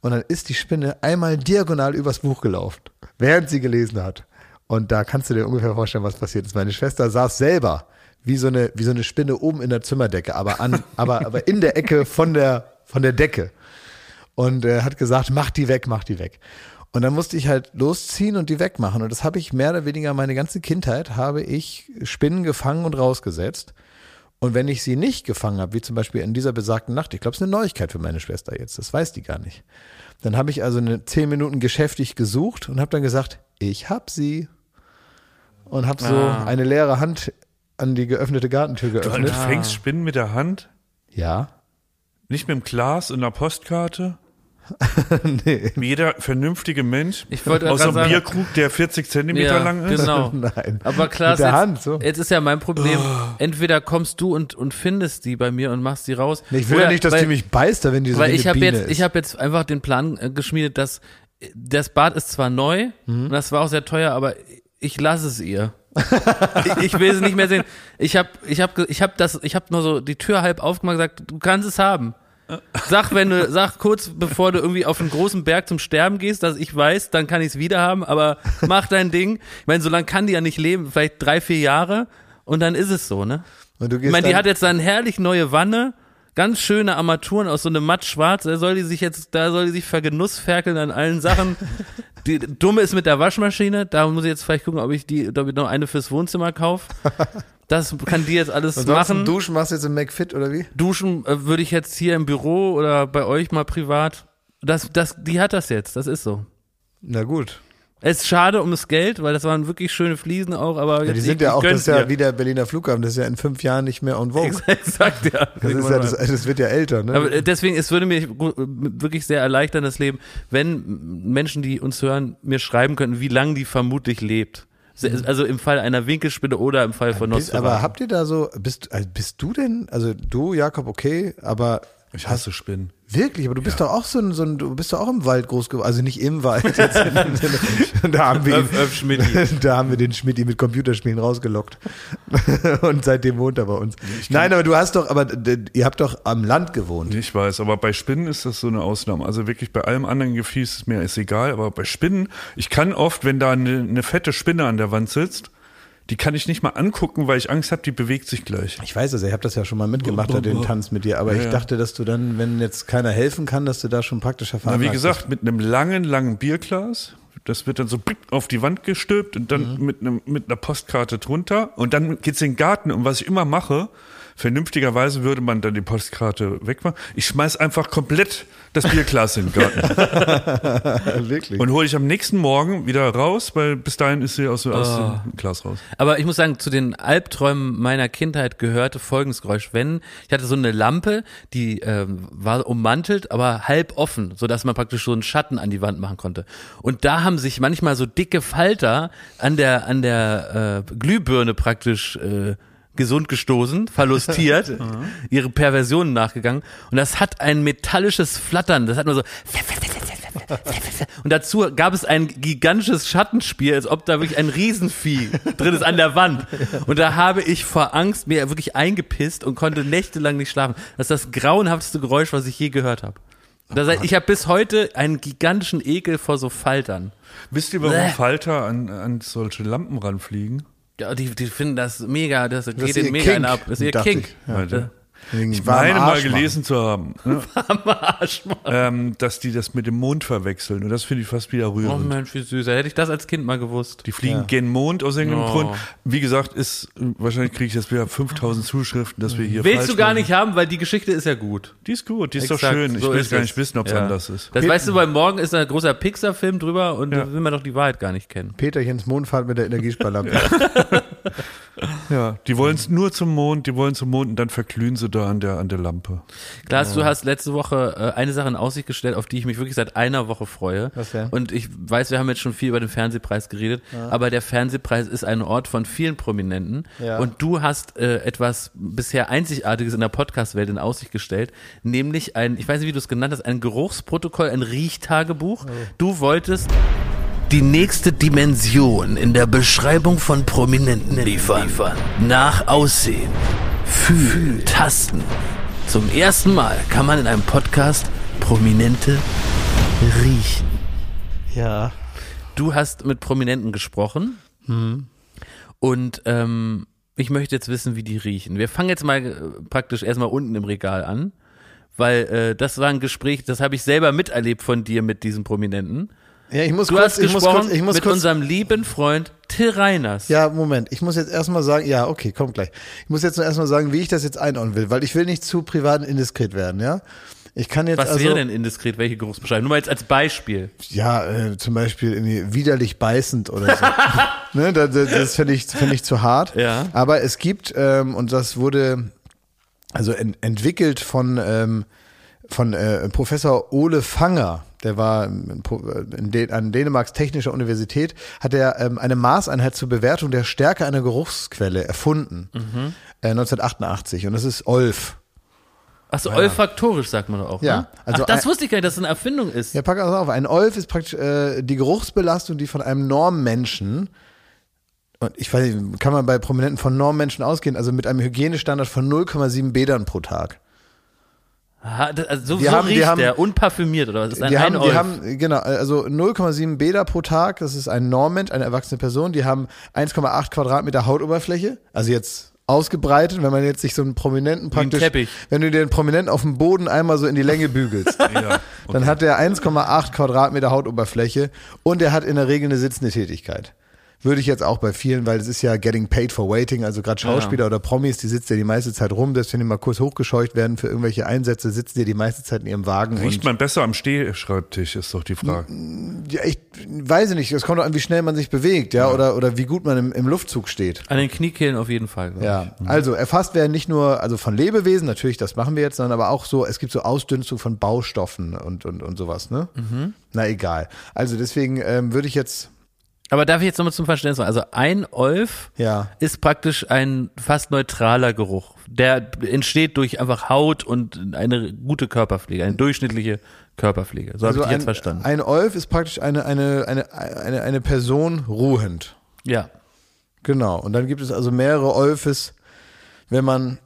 Und dann ist die Spinne einmal diagonal übers Buch gelaufen, während sie gelesen hat. Und da kannst du dir ungefähr vorstellen, was passiert ist. Meine Schwester saß selber wie so eine, wie so eine Spinne oben in der Zimmerdecke, aber an, aber, aber in der Ecke von der, von der Decke. Und äh, hat gesagt, mach die weg, mach die weg. Und dann musste ich halt losziehen und die wegmachen. Und das habe ich mehr oder weniger meine ganze Kindheit, habe ich Spinnen gefangen und rausgesetzt. Und wenn ich sie nicht gefangen habe, wie zum Beispiel in dieser besagten Nacht, ich glaube, es ist eine Neuigkeit für meine Schwester jetzt, das weiß die gar nicht. Dann habe ich also eine zehn Minuten geschäftig gesucht und habe dann gesagt, ich hab sie. Und habe so eine leere Hand an die geöffnete Gartentür Du geöffnet. fängst Spinnen mit der Hand, Ja. nicht mit dem Glas und einer Postkarte. nee. Jeder vernünftige Mensch Ich wollte aus einem sagen- Bierkrug, der 40 Zentimeter Ja, lang ist. genau. Nein. Aber klar, Mit der jetzt, Hand, so. jetzt ist ja mein Problem, Oh. entweder kommst du und, und findest die bei mir und machst die raus. Nee, ich will oder- ja nicht, dass weil, die mich beißt, wenn die so Weil ich habe Biene jetzt, ist. ich habe jetzt einfach den Plan äh, geschmiedet, dass äh, das Bad ist zwar neu Mhm. und das war auch sehr teuer, aber ich lasse es ihr. ich, ich will sie nicht mehr sehen. Ich habe, ich habe, ich habe das, ich habe nur so die Tür halb aufgemacht und gesagt, du kannst es haben. Sag, wenn du, sag kurz bevor du irgendwie auf einen großen Berg zum Sterben gehst, dass ich weiß, dann kann ich es wieder haben, aber mach dein Ding. Ich meine, so lange kann die ja nicht leben, vielleicht drei, vier Jahre und dann ist es so, ne? Und du Ich gehst meine, die dann- hat jetzt eine herrlich neue Wanne, ganz schöne Armaturen aus so einem matt schwarz. Da soll die sich jetzt, da soll die sich vergenussferkeln an allen Sachen. Die dumme ist mit der Waschmaschine. Da muss ich jetzt vielleicht gucken, ob ich die, ob ich noch eine fürs Wohnzimmer kaufe. Das kann die jetzt alles Ansonsten machen. duschen machst du jetzt im McFit oder wie? Duschen äh, würde ich jetzt hier im Büro oder bei euch mal privat. Das, das, die hat das jetzt. Das ist so. Na gut. Es ist schade um das Geld, weil das waren wirklich schöne Fliesen auch, aber Ja, die sind ja auch, das ist ja wie der Berliner Flughafen, das ist ja in fünf Jahren nicht mehr on vogue. Exakt, ja. Das, ist ja, das, das wird ja älter, ne? Aber äh, deswegen, es würde mir gu- wirklich sehr erleichtern, das Leben, wenn Menschen, die uns hören, mir schreiben könnten, wie lange die vermutlich lebt. Se- Also im Fall einer Winkelspinne oder im Fall von Nosferatu. aber habt ihr da so, bist, also bist du denn, also du, Jakob, okay, aber Ich hasse Spinnen. wirklich, aber du bist doch auch so ein, so ein, du bist doch auch im Wald groß geworden, also nicht im Wald. Da haben wir Öff, Öff, Schmidti. da haben wir den Schmidti mit Computerspielen rausgelockt. Und seitdem wohnt er bei uns. Nein, aber du hast doch, aber ihr habt doch am Land gewohnt. Ich weiß, aber bei Spinnen ist das so eine Ausnahme. Also wirklich bei allem anderen Gefies ist mir ist egal, aber bei Spinnen, ich kann oft, wenn da eine, eine fette Spinne an der Wand sitzt, Die kann ich nicht mal angucken, weil ich Angst habe, die bewegt sich gleich. Ich weiß es, ich habe das ja schon mal mitgemacht, den Tanz mit dir, aber ich ja. dachte, dass du dann, wenn jetzt keiner helfen kann, dass du da schon praktisch erfahren Na, wie gesagt, mit einem langen, langen Bierglas. Das wird dann so auf die Wand gestülpt und dann Mhm. mit, einem, mit einer Postkarte drunter. Und dann geht's in den Garten. Und was ich immer mache, vernünftigerweise würde man dann die Postkarte wegmachen. Ich schmeiß einfach komplett das Bierglas in den Garten. wirklich. und hole ich am nächsten Morgen wieder raus, weil bis dahin ist sie aus, aus Ah. dem Glas raus. Aber ich muss sagen, zu den Albträumen meiner Kindheit gehörte folgendes Geräusch. Wenn, ich hatte so eine Lampe, die ähm, war ummantelt, aber halb offen, so dass man praktisch so einen Schatten an die Wand machen konnte. Und da haben sich manchmal so dicke Falter an der, an der äh, Glühbirne praktisch äh, gesund gestoßen, verlustiert, ihre Perversionen nachgegangen. Und das hat ein metallisches Flattern, das hat nur so und dazu gab es ein gigantisches Schattenspiel, als ob da wirklich ein Riesenvieh drin ist an der Wand. Und da habe ich vor Angst mir wirklich eingepisst und konnte nächtelang nicht schlafen. Das ist das grauenhafteste Geräusch, was ich je gehört habe. Das heißt, ich habe bis heute einen gigantischen Ekel vor so Faltern. Wisst ihr, warum. Falter an, an solche Lampen ranfliegen? Ja, die, die finden das mega, das geht ist den mega ab. Das ist ihr Kink. ich. Ja. Ich meine mal gelesen zu haben, ne? Ähm, dass die das mit dem Mond verwechseln. Und das finde ich fast wieder Oh rührend. Mensch, wie süß. Hätte ich das als Kind mal gewusst. Die fliegen gen Mond aus irgendeinem Oh. Grund. Wie gesagt, ist wahrscheinlich kriege ich jetzt wieder 5000 Zuschriften, dass wir hier Willst falsch du gar machen. nicht haben, weil die Geschichte ist ja gut. Die ist gut, die ist doch Exakt, schön. Ich so will gar nicht wissen, ob es Ja. anders ist. Das weißt du, weil morgen ist ein großer Pixar-Film drüber und Ja. da will man doch die Wahrheit gar nicht kennen. Peterchens Mondfahrt mit der Energiesparlampe. Ja, die wollen es nur zum Mond, die wollen zum Mond und dann verglühen sie da an der an der Lampe. Klaas, du hast letzte Woche äh, eine Sache in Aussicht gestellt, auf die ich mich wirklich seit einer Woche freue. Was denn? Und ich weiß, wir haben jetzt schon viel über den Fernsehpreis geredet, aber der Fernsehpreis ist ein Ort von vielen Prominenten. Ja. Und du hast äh, etwas bisher Einzigartiges in der Podcast-Welt in Aussicht gestellt, nämlich ein, ich weiß nicht, wie du es genannt hast, ein Geruchsprotokoll, ein Riechtagebuch. Du wolltest die nächste Dimension in der Beschreibung von Prominenten liefern. Nach Aussehen, Fühlen, Tasten. Zum ersten Mal kann man in einem Podcast Prominente riechen. ja. Du hast mit Prominenten gesprochen und ähm, ich möchte jetzt wissen, wie die riechen. Wir fangen jetzt mal äh, praktisch erstmal unten im Regal an, weil äh, das war ein Gespräch, das habe ich selber miterlebt von dir mit diesem Prominenten. Ja, ich muss Du kurz, hast ich muss gesprochen kurz, ich muss mit kurz, unserem lieben Freund Till Reiners. Ja, Moment. Ich muss jetzt erstmal sagen, ja, okay, kommt gleich. Ich muss jetzt nur erstmal sagen, wie ich das jetzt einordnen will, weil ich will nicht zu privat und indiskret werden, ja? Ich kann jetzt Was also, wäre denn indiskret? Welche Geruchsbeschreibung? Nur mal jetzt als Beispiel. ja, äh, zum Beispiel irgendwie widerlich beißend oder so. ne, das das, finde ich, finde ich zu hart. Ja. Aber es gibt, ähm, und das wurde also en entwickelt von, ähm, von äh, Professor Ole Fanger, der war in an Dänemarks Technischer Universität, hat er ähm, eine Maßeinheit zur Bewertung der Stärke einer Geruchsquelle erfunden. Äh, 1988. Und das ist Olf. Achso, olfaktorisch sagt man doch auch. Ja, ne? also Ach, das wusste ich gar nicht, dass es eine Erfindung ist. Ja, pack das auf. Ein Olf ist praktisch äh, die Geruchsbelastung, die von einem Normmenschen, und ich weiß nicht, kann man bei Prominenten von Normmenschen ausgehen, also mit einem Hygienestandard von 0,7 Bädern pro Tag. Also so, Die so haben- die riecht haben- der, unparfümiert oder was? Das ist ein, Die haben, die haben, genau, also 0,7 Bäder pro Tag, das ist ein Normmensch, eine erwachsene Person, die haben 1,8 Quadratmeter Hautoberfläche, also jetzt ausgebreitet, wenn man jetzt sich so einen Prominenten praktisch, wenn du den Prominenten auf dem Boden einmal so in die Länge bügelst, Ja, dann hat der 1,8 Quadratmeter Hautoberfläche und er hat in der Regel eine sitzende Tätigkeit. Würde ich jetzt auch bei vielen, weil es ist ja getting paid for waiting, also gerade Schauspieler oder Promis, die sitzen ja die meiste Zeit rum, dass wenn die mal kurz hochgescheucht werden für irgendwelche Einsätze, sitzen die die meiste Zeit in ihrem Wagen. Riecht und man besser am Stehschreibtisch, ist doch die Frage. ja, ich weiß nicht, es kommt doch an, wie schnell man sich bewegt, ja, oder, oder wie gut man im, im Luftzug steht. An den Kniekehlen auf jeden Fall. Ja, also erfasst werden nicht nur also von Lebewesen, natürlich, das machen wir jetzt, sondern aber auch so, es gibt so Ausdünstung von Baustoffen und, und, und sowas, ne? Na egal. Also deswegen ähm, würde ich jetzt, ich. Aber darf ich jetzt nochmal zum Verständnis machen? Also ein Olf ja, ist praktisch ein fast neutraler Geruch. Der entsteht durch einfach Haut und eine gute Körperpflege, eine durchschnittliche Körperpflege. So habe also ich dich ein, jetzt verstanden. ein Olf ist praktisch eine, eine, eine, eine, eine Person ruhend. ja. Genau. Und dann gibt es also mehrere Olfes, wenn man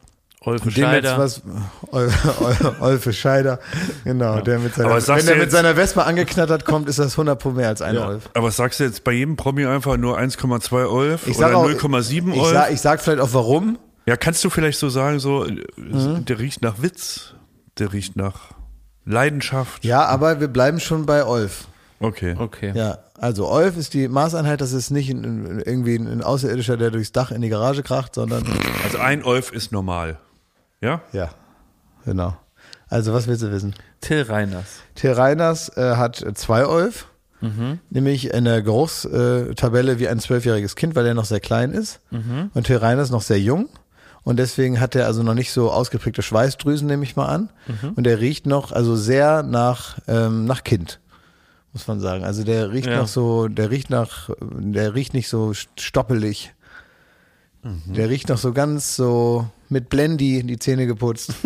Olfe Dem jetzt Scheider. was, Ol- Ol- Olfe Scheider, genau, der mit seiner, wenn der mit seiner Vespa angeknattert kommt, ist das 100 pro mehr als ein Olf. Aber sagst du jetzt bei jedem Promi einfach nur 1,2 Olf Ich oder sag auch, 0,7 ich Olf? sag, ich sag vielleicht auch warum. ja, kannst du vielleicht so sagen, so, äh, Mhm. der riecht nach Witz, der riecht nach Leidenschaft. Ja, aber wir bleiben schon bei Olf. Okay. Okay. Ja, also Olf ist die Maßeinheit, das ist nicht ein, irgendwie ein Außerirdischer, der durchs Dach in die Garage kracht, sondern Also ein Olf ist normal. Ja? ja, genau. Also was willst du wissen? Till Reiners. Till Reiners äh, hat zwei Olf, Mhm. nämlich in der Geruchstabelle wie ein zwölfjähriges Kind, weil er noch sehr klein ist. Mhm. Und Till Reiners noch sehr jung. Und deswegen hat er also noch nicht so ausgeprägte Schweißdrüsen, nehme ich mal an. Mhm. Und er riecht noch, also sehr nach, ähm, nach Kind, muss man sagen. Also der riecht Ja. noch so, der riecht nach, der riecht nicht so stoppelig. Mhm. Der riecht noch so ganz so mit Blendy die Zähne geputzt.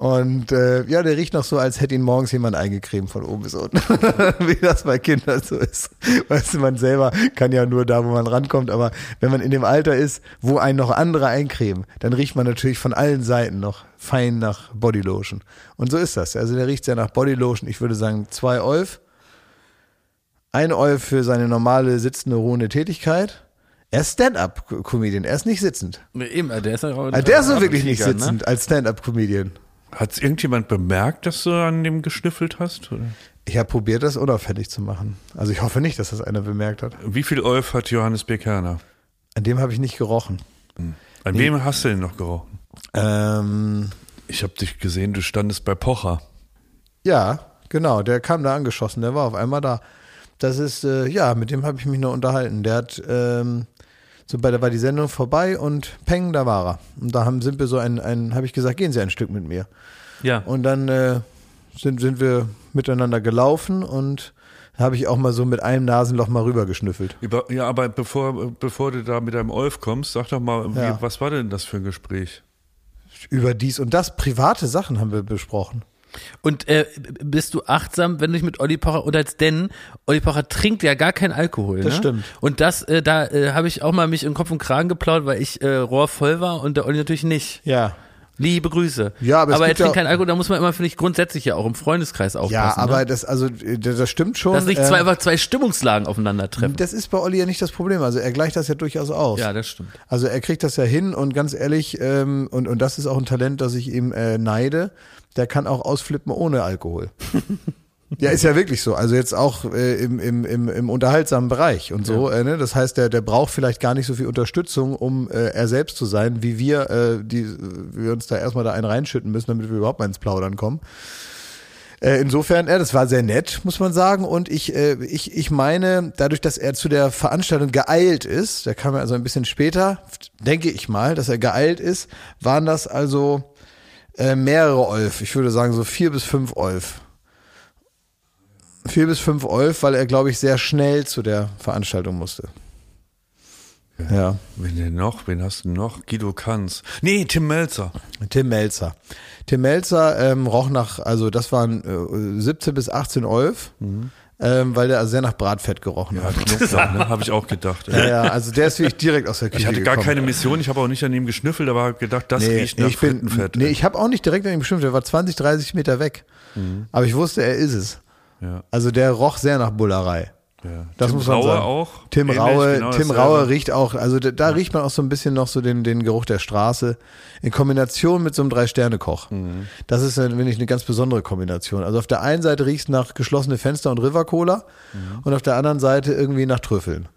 Und äh, ja, der riecht noch so, als hätte ihn morgens jemand eingecremt von oben bis unten. Wie das bei Kindern so ist. Weißt du, man selber kann ja nur da, wo man rankommt, aber wenn man in dem Alter ist, wo einen noch andere eincremen, dann riecht man natürlich von allen Seiten noch fein nach Bodylotion. Und so ist das. Also der riecht sehr nach Bodylotion. Ich würde sagen, zwei Olf. Ein Olf für seine normale sitzende, ruhende Tätigkeit. Er ist Stand-up-Comedian, er ist nicht sitzend. Eben, der ist, auch Also der ist so wirklich nicht Abendflieger, ne? sitzend als Stand-up-Comedian. Hat irgendjemand bemerkt, dass du an dem geschnüffelt hast? Oder? Ich habe probiert, das unauffällig zu machen. Also ich hoffe nicht, dass das einer bemerkt hat. Wie viel Olf hat Johannes B. Kerner? An dem habe ich nicht gerochen. An wem hast du denn noch gerochen? Ähm, Ich habe dich gesehen, du standest bei Pocher. ja, genau, der kam da angeschossen, der war auf einmal da. Das ist, äh, ja, mit dem habe ich mich noch unterhalten. Der hat, ähm, so bei da war die Sendung vorbei und peng, da war er. Und da haben, sind wir so ein, ein habe ich gesagt, gehen Sie ein Stück mit mir. Ja. Und dann äh, sind, sind wir miteinander gelaufen und habe ich auch mal so mit einem Nasenloch mal rüber geschnüffelt. Über, ja, aber bevor, bevor du da mit deinem Olf kommst, sag doch mal, Ja. wie, was war denn das für ein Gespräch? Über dies und das, private Sachen haben wir besprochen. Und äh, bist du achtsam, wenn du dich mit Olli Pocher unterhältst? Denn Olli Pocher trinkt ja gar keinen Alkohol. Das ne? stimmt. Und das, äh, da äh, habe ich auch mal mich in Kopf und Kragen geplaut, weil ich äh, rohrvoll war und der Olli natürlich nicht. Ja. Liebe Grüße. Ja, aber es er trinkt ja- keinen Alkohol, da muss man immer, finde ich, grundsätzlich ja auch im Freundeskreis aufpassen. Ja, aber ne? das, also, äh, das stimmt schon. dass nicht äh, zwei, einfach zwei Stimmungslagen aufeinandertreffen. Das ist bei Olli ja nicht das Problem. Also er gleicht das ja durchaus aus. Ja, das stimmt. Also er kriegt das ja hin und ganz ehrlich, ähm, und, und das ist auch ein Talent, das ich ihm äh, neide, der kann auch ausflippen ohne Alkohol. ja, ist ja wirklich so. Also jetzt auch äh, im, im, im, im unterhaltsamen Bereich und so. Äh, ne? Das heißt, der, der braucht vielleicht gar nicht so viel Unterstützung, um äh, er selbst zu sein, wie wir, äh, die wir uns da erstmal da einen reinschütten müssen, damit wir überhaupt mal ins Plaudern kommen. Äh, Insofern, ja, das war sehr nett, muss man sagen. Und ich, äh, ich, ich meine, dadurch, dass er zu der Veranstaltung geeilt ist, da kam er also ein bisschen später, denke ich mal, dass er geeilt ist, waren das also äh, mehrere Olf. Ich würde sagen so vier bis fünf Olf. Vier bis fünf Olf, weil er, glaube ich, sehr schnell zu der Veranstaltung musste. Ja. Wen denn noch? Wen hast du noch? Guido Kanz. Nee, Tim Melzer. Tim Melzer. Tim Melzer ähm, roch nach, also das waren äh, 17 bis 18 Olf, ähm, weil der sehr nach Bratfett gerochen hat. Knoblauch, ne? Habe ich auch gedacht. Ja, ja, also der ist wirklich direkt aus der Küche Ich hatte gar gekommen. keine Mission, ich habe auch nicht an ihm geschnüffelt, aber gedacht, das nee, riecht nach ich bin, Frittenfett. nee, ich habe auch nicht direkt an ihm bestimmt, der war 20, 30 Meter weg. Aber ich wusste, er ist es. Ja, Also der roch sehr nach Bullerei. ja. Das Tim muss man Raue sagen. auch. Tim Ähnlich, Raue, genau Tim dasselbe. Raue riecht auch, also da, da riecht man auch so ein bisschen noch so den, den Geruch der Straße in Kombination mit so einem Drei-Sterne-Koch. Mhm. Das ist, finde ich, eine ganz besondere Kombination. Also auf der einen Seite riecht es nach geschlossene Fenster und River-Cola Mhm. und auf der anderen Seite irgendwie nach Trüffeln.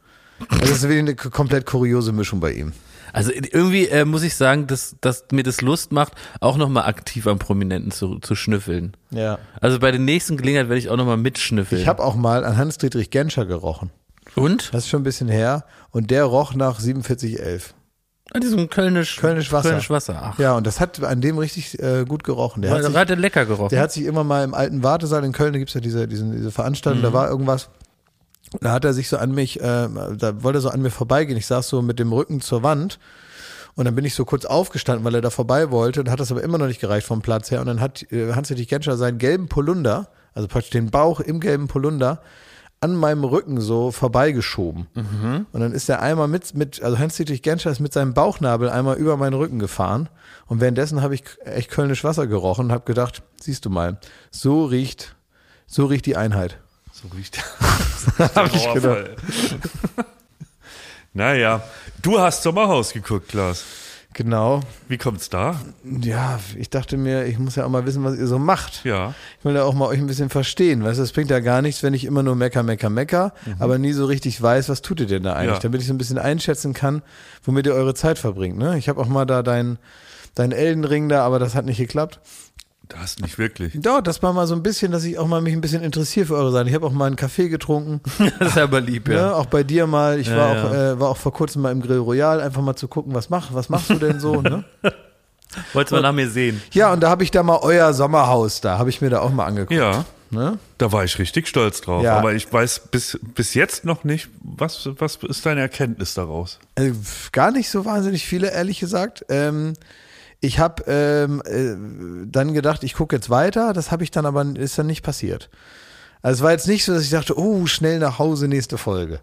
Das ist wirklich eine komplett kuriose Mischung bei ihm. Also irgendwie äh, muss ich sagen, dass, dass mir das Lust macht, auch nochmal aktiv am Prominenten zu, zu schnüffeln. Ja. Also bei der nächsten Gelegenheit werde ich auch nochmal mitschnüffeln. Ich habe auch mal an Hans-Dietrich Genscher gerochen. Und? Das ist schon ein bisschen her. Und der roch nach 4711. An diesem Kölnisch, Kölnisch Wasser. Kölnisch Wasser. Ach, Ja, und das hat an dem richtig äh, gut gerochen. Der hat, sich, hat er lecker gerochen. der hat sich immer mal im alten Wartesaal in Köln, da gibt's ja diese, diesen, diese Veranstaltung, da war irgendwas. Da hat er sich so an mich, äh, da wollte er so an mir vorbeigehen. Ich saß so mit dem Rücken zur Wand. Und dann bin ich so kurz aufgestanden, weil er da vorbei wollte und hat das aber immer noch nicht gereicht vom Platz her. Und dann hat äh, Hans-Dietrich Genscher seinen gelben Polunder, also praktisch den Bauch im gelben Polunder, an meinem Rücken so vorbeigeschoben. Mhm. Und dann ist er einmal mit, mit also Hans-Dietrich Genscher ist mit seinem Bauchnabel einmal über meinen Rücken gefahren. Und währenddessen habe ich echt kölnisch Wasser gerochen und habe gedacht, siehst du mal, so riecht, so riecht die Einheit. So riecht Hab ich gedacht. Naja, du hast Sommerhaus geguckt, Klaas. Genau. Wie kommt's da? Ja, ich dachte mir, ich muss ja auch mal wissen, was ihr so macht. Ja. Ich will ja auch mal euch ein bisschen verstehen. Weißt du, es bringt ja gar nichts, wenn ich immer nur mecker, mecker, mecker, aber nie so richtig weiß, was tut ihr denn da eigentlich, Mhm. Ja. damit ich so ein bisschen einschätzen kann, womit ihr eure Zeit verbringt. Ne? Ich habe auch mal da deinen dein Elden Ring da, aber das hat nicht geklappt. Das nicht wirklich. Ja, das war mal so ein bisschen, dass ich auch mal mich ein bisschen interessiere für eure Seite. Ich habe auch mal einen Kaffee getrunken, Das ist aber lieb, ja. ne? auch bei dir mal. Ich Ja, war, ja. Auch, äh, war auch vor kurzem mal im Grill Royal, einfach mal zu gucken, was, mach, was machst du denn so. ne? Wolltest du mal nach mir sehen? Ja, und da habe ich da mal euer Sommerhaus da, habe ich mir da auch mal angeguckt. Ja, Ne? da war ich richtig stolz drauf. Ja. Aber ich weiß bis, bis jetzt noch nicht, was, was ist deine Erkenntnis daraus? Äh, gar nicht so wahnsinnig viele, ehrlich gesagt. Ähm, ich habe ähm, äh, dann gedacht, ich gucke jetzt weiter. Das habe ich dann aber, ist dann nicht passiert. Also es war jetzt nicht so, dass ich dachte, oh, schnell nach Hause, nächste Folge.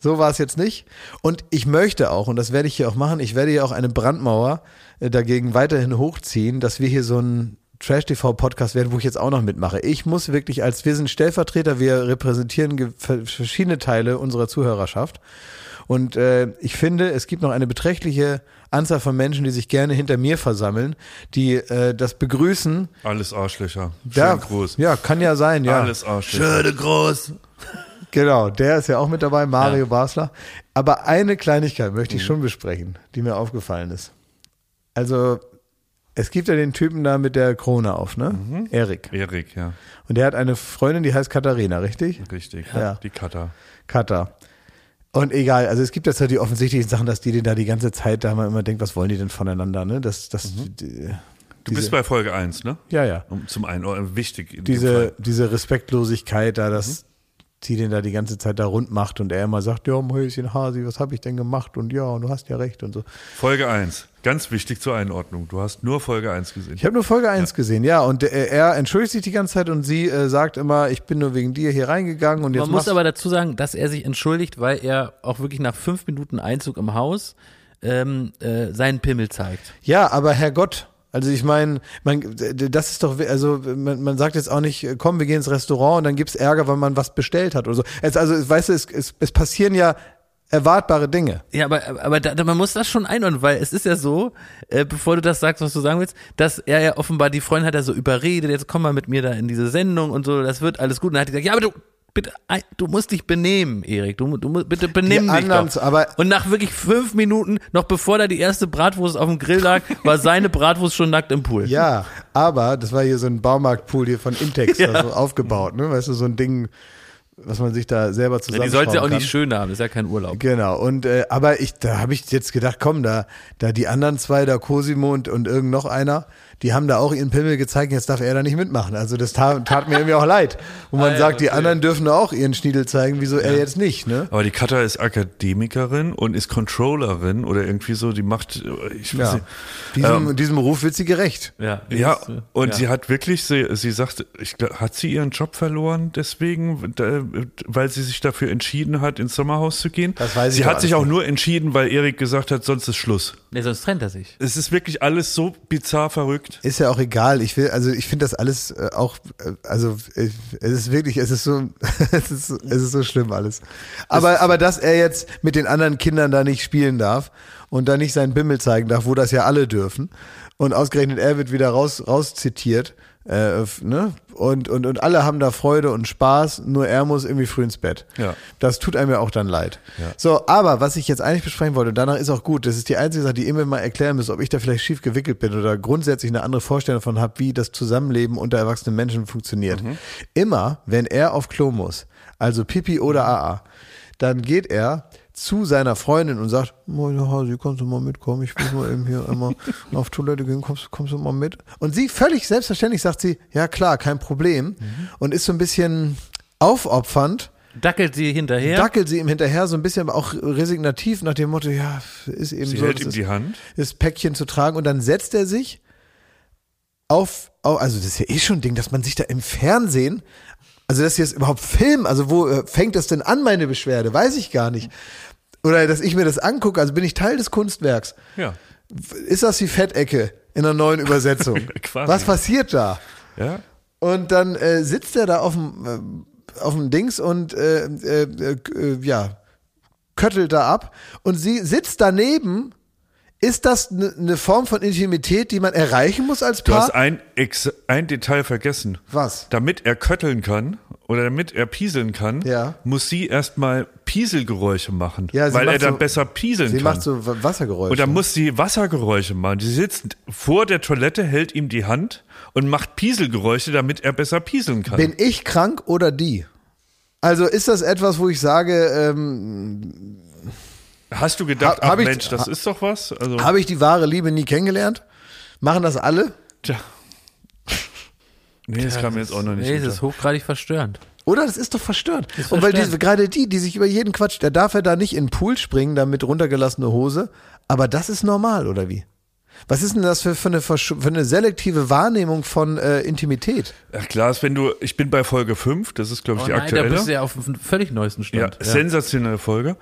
So war es jetzt nicht. Und ich möchte auch, und das werde ich hier auch machen, ich werde hier auch eine Brandmauer äh, dagegen weiterhin hochziehen, dass wir hier so ein Trash-TV-Podcast werden, wo ich jetzt auch noch mitmache. Ich muss wirklich als, wir sind Stellvertreter, wir repräsentieren verschiedene Teile unserer Zuhörerschaft. Und äh, ich finde, es gibt noch eine beträchtliche Anzahl von Menschen, die sich gerne hinter mir versammeln, die äh, das begrüßen. Alles Arschlöcher. Schönen Ja, Gruß. ja, kann ja sein, ja. Alles Arschlöcher. Schöne groß. Genau, der ist ja auch mit dabei, Mario Ja. Basler. Aber eine Kleinigkeit möchte ich schon besprechen, die mir aufgefallen ist. Also, es gibt ja den Typen da mit der Krone auf, ne? Erik. Erik, ja, Und der hat eine Freundin, die heißt Katharina, richtig? richtig. Ja. Die Cutter. Kata. Und egal, also es gibt jetzt halt die offensichtlichen Sachen, dass die den da die ganze Zeit da mal immer denkt, was wollen die denn voneinander, ne? Das, das, die, Du bist bei Folge 1, ne? ja, ja. Um, zum einen, oh, wichtig. In dem Diese, Fall. diese Respektlosigkeit da, dass die den da die ganze Zeit da rund macht und er immer sagt, ja, Mäuschen Hasi, was habe ich denn gemacht? Und ja, und du hast ja recht und so. Folge 1. Ganz wichtig zur Einordnung. Du hast nur Folge 1 gesehen. Ich habe nur Folge 1 gesehen, ja, und äh, er entschuldigt sich die ganze Zeit und sie äh, sagt immer, ich bin nur wegen dir hier reingegangen und jetzt Man muss aber dazu sagen, dass er sich entschuldigt, weil er auch wirklich nach fünf Minuten Einzug im Haus ähm, äh, seinen Pimmel zeigt. Ja, aber Herrgott, also ich meine, man, das ist doch, also man, man sagt jetzt auch nicht, komm, wir gehen ins Restaurant und dann gibt's Ärger, weil man was bestellt hat oder so. Es, also, weißt du, es, es, es passieren ja erwartbare Dinge. Ja, aber, aber da, man muss das schon einordnen, weil es ist ja so, äh, bevor du das sagst, was du sagen willst, dass er ja offenbar, die Freundin hat er so überredet, jetzt komm mal mit mir da in diese Sendung und so, das wird alles gut. Und dann hat die gesagt, ja, aber du, bitte, du musst dich benehmen, Erik, du, du musst, bitte benimm Die dich doch. aber- und nach wirklich fünf Minuten, noch bevor da die erste Bratwurst auf dem Grill lag, war seine Bratwurst schon nackt im Pool. Ja, aber das war hier so ein Baumarktpool hier von Intex Ja. so aufgebaut, ne? Weißt du, so ein Ding, was man sich da selber Ja, zusammen die soll's ja auch nicht schön haben, ist ja kein Urlaub. Genau, und äh, aber ich, da habe ich jetzt gedacht, komm, da, da die anderen zwei, da Cosimo und, und irgend noch einer, die haben da auch ihren Pimmel gezeigt, jetzt darf er da nicht mitmachen. Also das tat, tat mir irgendwie auch leid. Und man Ah, ja, sagt, die okay. anderen dürfen auch ihren Schniedel zeigen, wieso er jetzt nicht, ne? Aber die Cutter ist Akademikerin und ist Controllerin oder irgendwie so, die macht, ich weiß Ja. nicht. Diesem, Ähm, diesem Ruf wird sie gerecht. Ja, Ja, äh, und ja. sie hat wirklich, sie, sie sagt, ich, hat sie ihren Job verloren deswegen, weil sie sich dafür entschieden hat, ins Sommerhaus zu gehen? Das weiß ich sie hat sich auch nur entschieden, weil Erik gesagt hat, sonst ist Schluss. Nee, sonst trennt er sich. Es ist wirklich alles so bizarr verrückt. Ist ja auch egal. Ich will, also ich finde das alles äh, auch, äh, also es ist wirklich, es ist so, es ist, so- es ist so schlimm alles. Aber, aber dass er jetzt mit den anderen Kindern da nicht spielen darf und da nicht seinen Bimmel zeigen darf, wo das ja alle dürfen und ausgerechnet er wird wieder raus, raus zitiert, äh, ne? Und, und, und alle haben da Freude und Spaß, nur er muss irgendwie früh ins Bett. Ja. Das tut einem ja auch dann leid. So, aber was ich jetzt eigentlich besprechen wollte, und danach ist auch gut, das ist die einzige Sache, die ihr mir mal erklären müsst, ob ich da vielleicht schief gewickelt bin oder grundsätzlich eine andere Vorstellung davon habe, wie das Zusammenleben unter erwachsenen Menschen funktioniert. Immer, wenn er auf Klo muss, also Pipi oder AA, dann geht er zu seiner Freundin und sagt, Moin Hasi, kommst du mal mitkommen? Ich will mal eben hier einmal auf Toilette gehen, kommst, kommst du mal mit? Und sie völlig selbstverständlich sagt sie, ja klar, kein Problem. Und ist so ein bisschen aufopfernd, Dackelt sie hinterher. dackelt sie ihm hinterher, so ein bisschen aber auch resignativ nach dem Motto, ja, ist eben Sie so, hält das ihm die Hand. das Päckchen zu tragen und dann setzt er sich auf, auf, also das ist ja eh schon ein Ding, dass man sich da im Fernsehen Also dass sie jetzt überhaupt filmen, also wo äh, fängt das denn an, meine Beschwerde? Weiß ich gar nicht. Oder dass ich mir das angucke, also bin ich Teil des Kunstwerks. Ja. Ist das die Fettecke in der neuen Übersetzung? Quasi. Was passiert da? Ja. Und dann äh, sitzt er da auf dem äh, auf dem Dings und äh, äh, äh, ja köttelt da ab und sie sitzt daneben. Ist das eine ne Form von Intimität, die man erreichen muss als Du Paar? hast ein, Ex ein Detail vergessen. Was? Damit er kötteln kann oder damit er pieseln kann, Ja. muss sie erstmal Pieselgeräusche machen, Ja, sie weil er dann so- besser pieseln Sie kann. macht so Wa- Wassergeräusche. und dann muss sie Wassergeräusche machen. Sie sitzt vor der Toilette, hält ihm die Hand und macht Pieselgeräusche, damit er besser pieseln kann. Bin ich krank oder die? Also ist das etwas, wo ich sage, ähm, Hast du gedacht, Ha- hab ach ich- Mensch, das ha- ist doch was? Also, habe ich die wahre Liebe nie kennengelernt? Machen das alle? tja. Nee, das kam mir jetzt auch noch nicht. Nee, das unter. ist hochgradig verstörend. Oder? Das ist doch verstörend. Ist Und weil diese, gerade die, die sich über jeden Quatsch, der darf ja da nicht in den Pool springen, da mit runtergelassene Hose. Aber das ist normal, oder wie? Was ist denn das für, für, eine, für eine selektive Wahrnehmung von äh, Intimität? Ach klar, ist, wenn du, ich bin bei Folge 5, das ist glaube ich Oh die nein, da aktuelle. bist du ja auf einem völlig neuesten Ja, Stand. sensationelle Folge.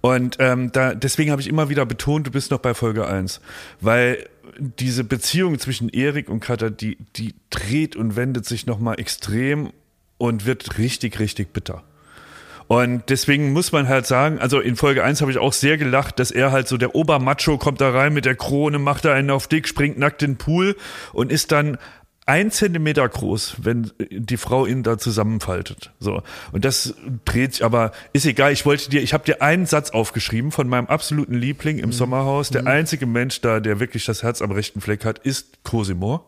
Und ähm, da, deswegen habe ich immer wieder betont, du bist noch bei Folge 1. Weil diese Beziehung zwischen Erik und Katha, die, die dreht und wendet sich nochmal extrem und wird richtig, richtig bitter. Und deswegen muss man halt sagen, also in Folge 1 habe ich auch sehr gelacht, dass er halt so der Obermacho kommt da rein mit der Krone, macht da einen auf dick, springt nackt in den Pool und ist dann ein Zentimeter groß, wenn die Frau ihn da zusammenfaltet. So. Und das dreht sich, aber ist egal, ich wollte dir, ich habe dir einen Satz aufgeschrieben von meinem absoluten Liebling im Sommerhaus. Der einzige Mensch da, der wirklich das Herz am rechten Fleck hat, ist Cosimo.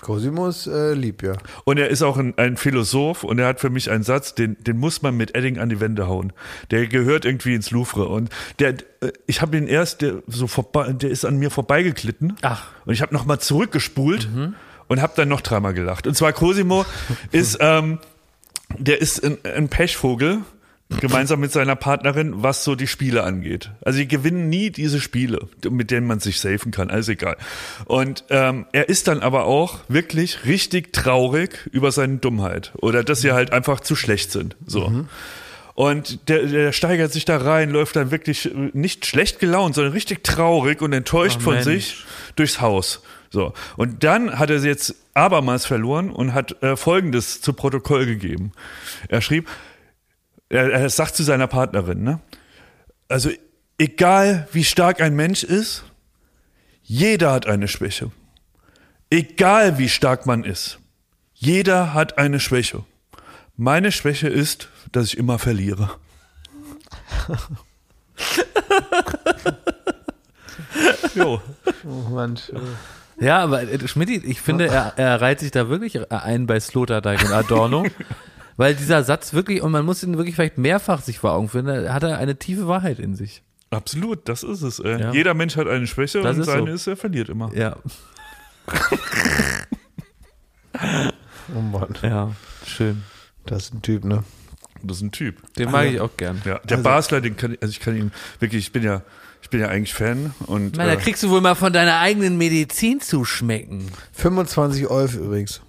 Cosimo ist äh, lieb, ja. Und er ist auch ein, ein Philosoph und er hat für mich einen Satz, den, den muss man mit Edding an die Wände hauen. Der gehört irgendwie ins Louvre. Und der, äh, ich habe ihn erst, der, so vorbei, der ist an mir vorbeigeglitten. Ach. Und ich habe nochmal zurückgespult und habe dann noch dreimal gelacht. Und zwar Cosimo ist, ähm, der ist ein, ein Pechvogel. Gemeinsam mit seiner Partnerin, was so die Spiele angeht. Also die gewinnen nie diese Spiele, mit denen man sich safen kann, alles egal. Und ähm, er ist dann aber auch wirklich richtig traurig über seine Dummheit oder dass sie halt einfach zu schlecht sind. So. Und der, der steigert sich da rein, läuft dann wirklich nicht schlecht gelaunt, sondern richtig traurig und enttäuscht Ach, von sich durchs Haus. So. Und dann hat er sie jetzt abermals verloren und hat äh, Folgendes zu Protokoll gegeben. Er schrieb, er, er sagt zu seiner Partnerin, ne? Also, egal wie stark ein Mensch ist, jeder hat eine Schwäche. Egal wie stark man ist, jeder hat eine Schwäche. Meine Schwäche ist, dass ich immer verliere. jo. Oh Mann. Ja, aber äh, Schmidti, ich finde, er, er reiht sich da wirklich ein bei Sloterdijk und Adorno. weil dieser Satz wirklich, und man muss ihn wirklich vielleicht mehrfach sich vor Augen führen, da hat er eine tiefe Wahrheit in sich. Absolut, das ist es. Äh. Ja. Jeder Mensch hat eine Schwäche Das und ist seine so. ist, er verliert immer. Ja, Oh Mann. ja, schön. Das ist ein Typ, ne? Das ist ein Typ. Den mag ich auch gern. Ja, der Basler, den kann ich, also ich kann ihn wirklich, ich bin ja, ich bin ja eigentlich Fan und Na, da äh, kriegst du wohl mal von deiner eigenen Medizin zu schmecken. 25 Euro übrigens.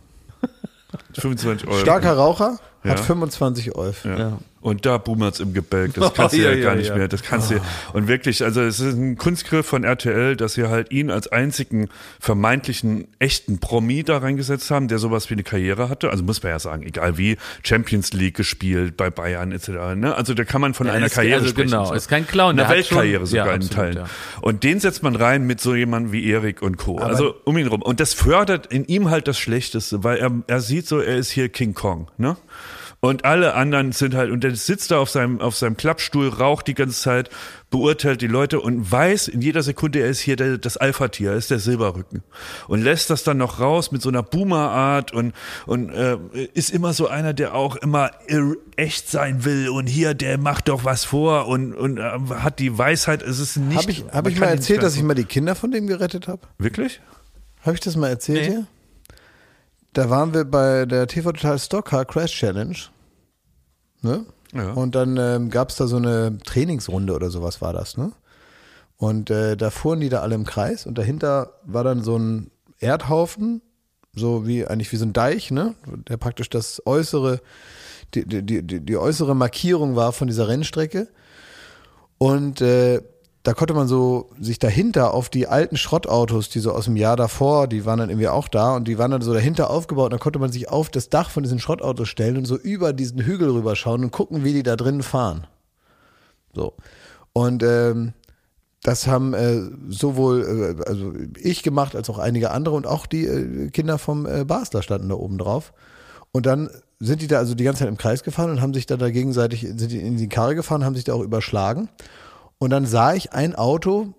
25 Euro. Starker Raucher hat Ja. 25 Euro. Ja. Und da boomert's im Gebälk. Das kannst du Oh, ja, ja, gar ja, nicht ja. mehr. Das kannst du. Und wirklich, also es ist ein Kunstgriff von RTL, dass sie halt ihn als einzigen vermeintlichen echten Promi da reingesetzt haben, der sowas wie eine Karriere hatte. Also muss man ja sagen, egal wie Champions League gespielt bei Bayern etc. Ne? Also da kann man von einer ist- Karriere also sprechen. genau, so. ist kein Clown, Eine Weltkarriere schon- sogar in absolut, Teilen. Und den setzt man rein mit so jemandem wie Erik und Co. also um ihn rum. Und das fördert in ihm halt das Schlechteste, weil er, er sieht so, er ist hier King Kong, ne? Und alle anderen sind halt, und der sitzt da auf seinem, auf seinem Klappstuhl, raucht die ganze Zeit, beurteilt die Leute und weiß in jeder Sekunde, er ist hier der, das Alpha-Tier, er ist der Silberrücken. Und lässt das dann noch raus mit so einer Boomer-Art und, und äh, ist immer so einer, der auch immer echt sein will und hier, der macht doch was vor und, und äh, hat die Weisheit, es ist nicht. Habe ich, hab ich mal erzählt, dass ich mal die Kinder von dem gerettet habe? Wirklich? Habe ich das mal erzählt Nee. hier? Da waren wir bei der TV Total Stockcar Crash Challenge. Ne? Ja. Und dann ähm, gab es da so eine Trainingsrunde oder sowas war das, ne? Und äh, da fuhren die da alle im Kreis und dahinter war dann so ein Erdhaufen, so wie eigentlich wie so ein Deich, ne? Der praktisch das äußere die, die, die, die äußere Markierung war von dieser Rennstrecke. Und äh, da konnte man so sich dahinter auf die alten Schrottautos, die so aus dem Jahr davor, die waren dann irgendwie auch da und die waren dann so dahinter aufgebaut. Und dann konnte man sich auf das Dach von diesen Schrottautos stellen und so über diesen Hügel rüberschauen und gucken, wie die da drinnen fahren. So. Und ähm, das haben äh, sowohl äh, also ich gemacht als auch einige andere und auch die äh, Kinder vom äh, Basler standen da oben drauf. Und dann sind die da also die ganze Zeit im Kreis gefahren und haben sich da, da gegenseitig sind die in die Karre gefahren, haben sich da auch überschlagen. Und dann sah ich ein Auto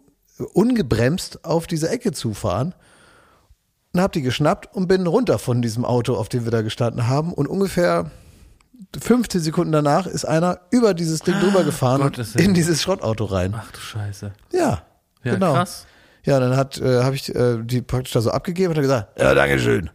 ungebremst auf diese Ecke zufahren und hab die geschnappt und bin runter von diesem Auto, auf dem wir da gestanden haben. Und ungefähr 15 Sekunden danach ist einer über dieses Ding drüber gefahren und in dieses Schrottauto rein. Ach du Scheiße. Ja, Ja, genau. krass. Ja, dann hat äh, habe ich äh, die praktisch da so abgegeben und hat gesagt, ja, danke schön.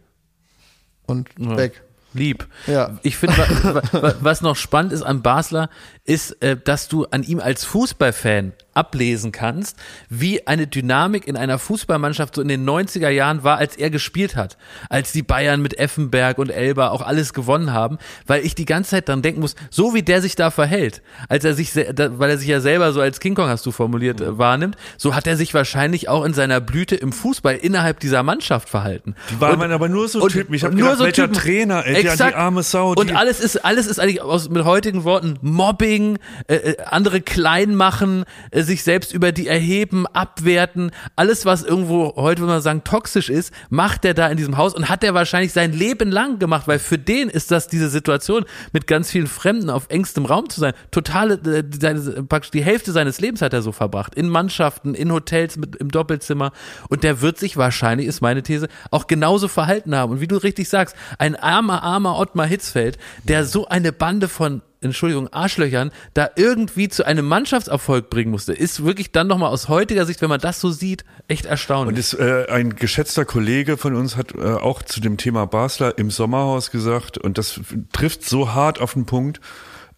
Und Ja. weg. Lieb. Ja. Ich finde, wa, wa, was noch spannend ist an Basler, ist, äh, dass du an ihm als Fußballfan ablesen kannst, wie eine Dynamik in einer Fußballmannschaft so in den 90er Jahren war, als er gespielt hat. Als die Bayern mit Effenberg und Elba auch alles gewonnen haben, weil ich die ganze Zeit dran denken muss, so wie der sich da verhält, als er sich, weil er sich ja selber so als King Kong, hast du formuliert, äh, wahrnimmt, so hat er sich wahrscheinlich auch in seiner Blüte im Fußball innerhalb dieser Mannschaft verhalten. Die waren Und- aber nur so und- Typen. Ich habe nur gedacht, so. Trainer, ey, der, die Exakt. arme Sau. Die, Und alles ist, alles ist eigentlich aus, mit heutigen Worten Mobbing, äh, äh, andere klein machen, äh, sich selbst über die erheben, abwerten. Alles, was irgendwo heute, würde man sagen, toxisch ist, macht er da in diesem Haus und hat er wahrscheinlich sein Leben lang gemacht, weil für den ist das diese Situation, mit ganz vielen Fremden auf engstem Raum zu sein, totale, äh, seine, praktisch die Hälfte seines Lebens hat er so verbracht. In Mannschaften, in Hotels, mit, im Doppelzimmer. Und der wird sich wahrscheinlich, ist meine These, auch genauso verhalten haben. Und wie du richtig sagst, ein armer, armer Ottmar Hitzfeld, der so eine Bande von Entschuldigung, Arschlöchern da irgendwie zu einem Mannschaftserfolg bringen musste, ist wirklich dann nochmal aus heutiger Sicht, wenn man das so sieht, echt erstaunlich. Und ist, äh, ein geschätzter Kollege von uns hat äh, auch zu dem Thema Basler im Sommerhaus gesagt, und das trifft so hart auf den Punkt,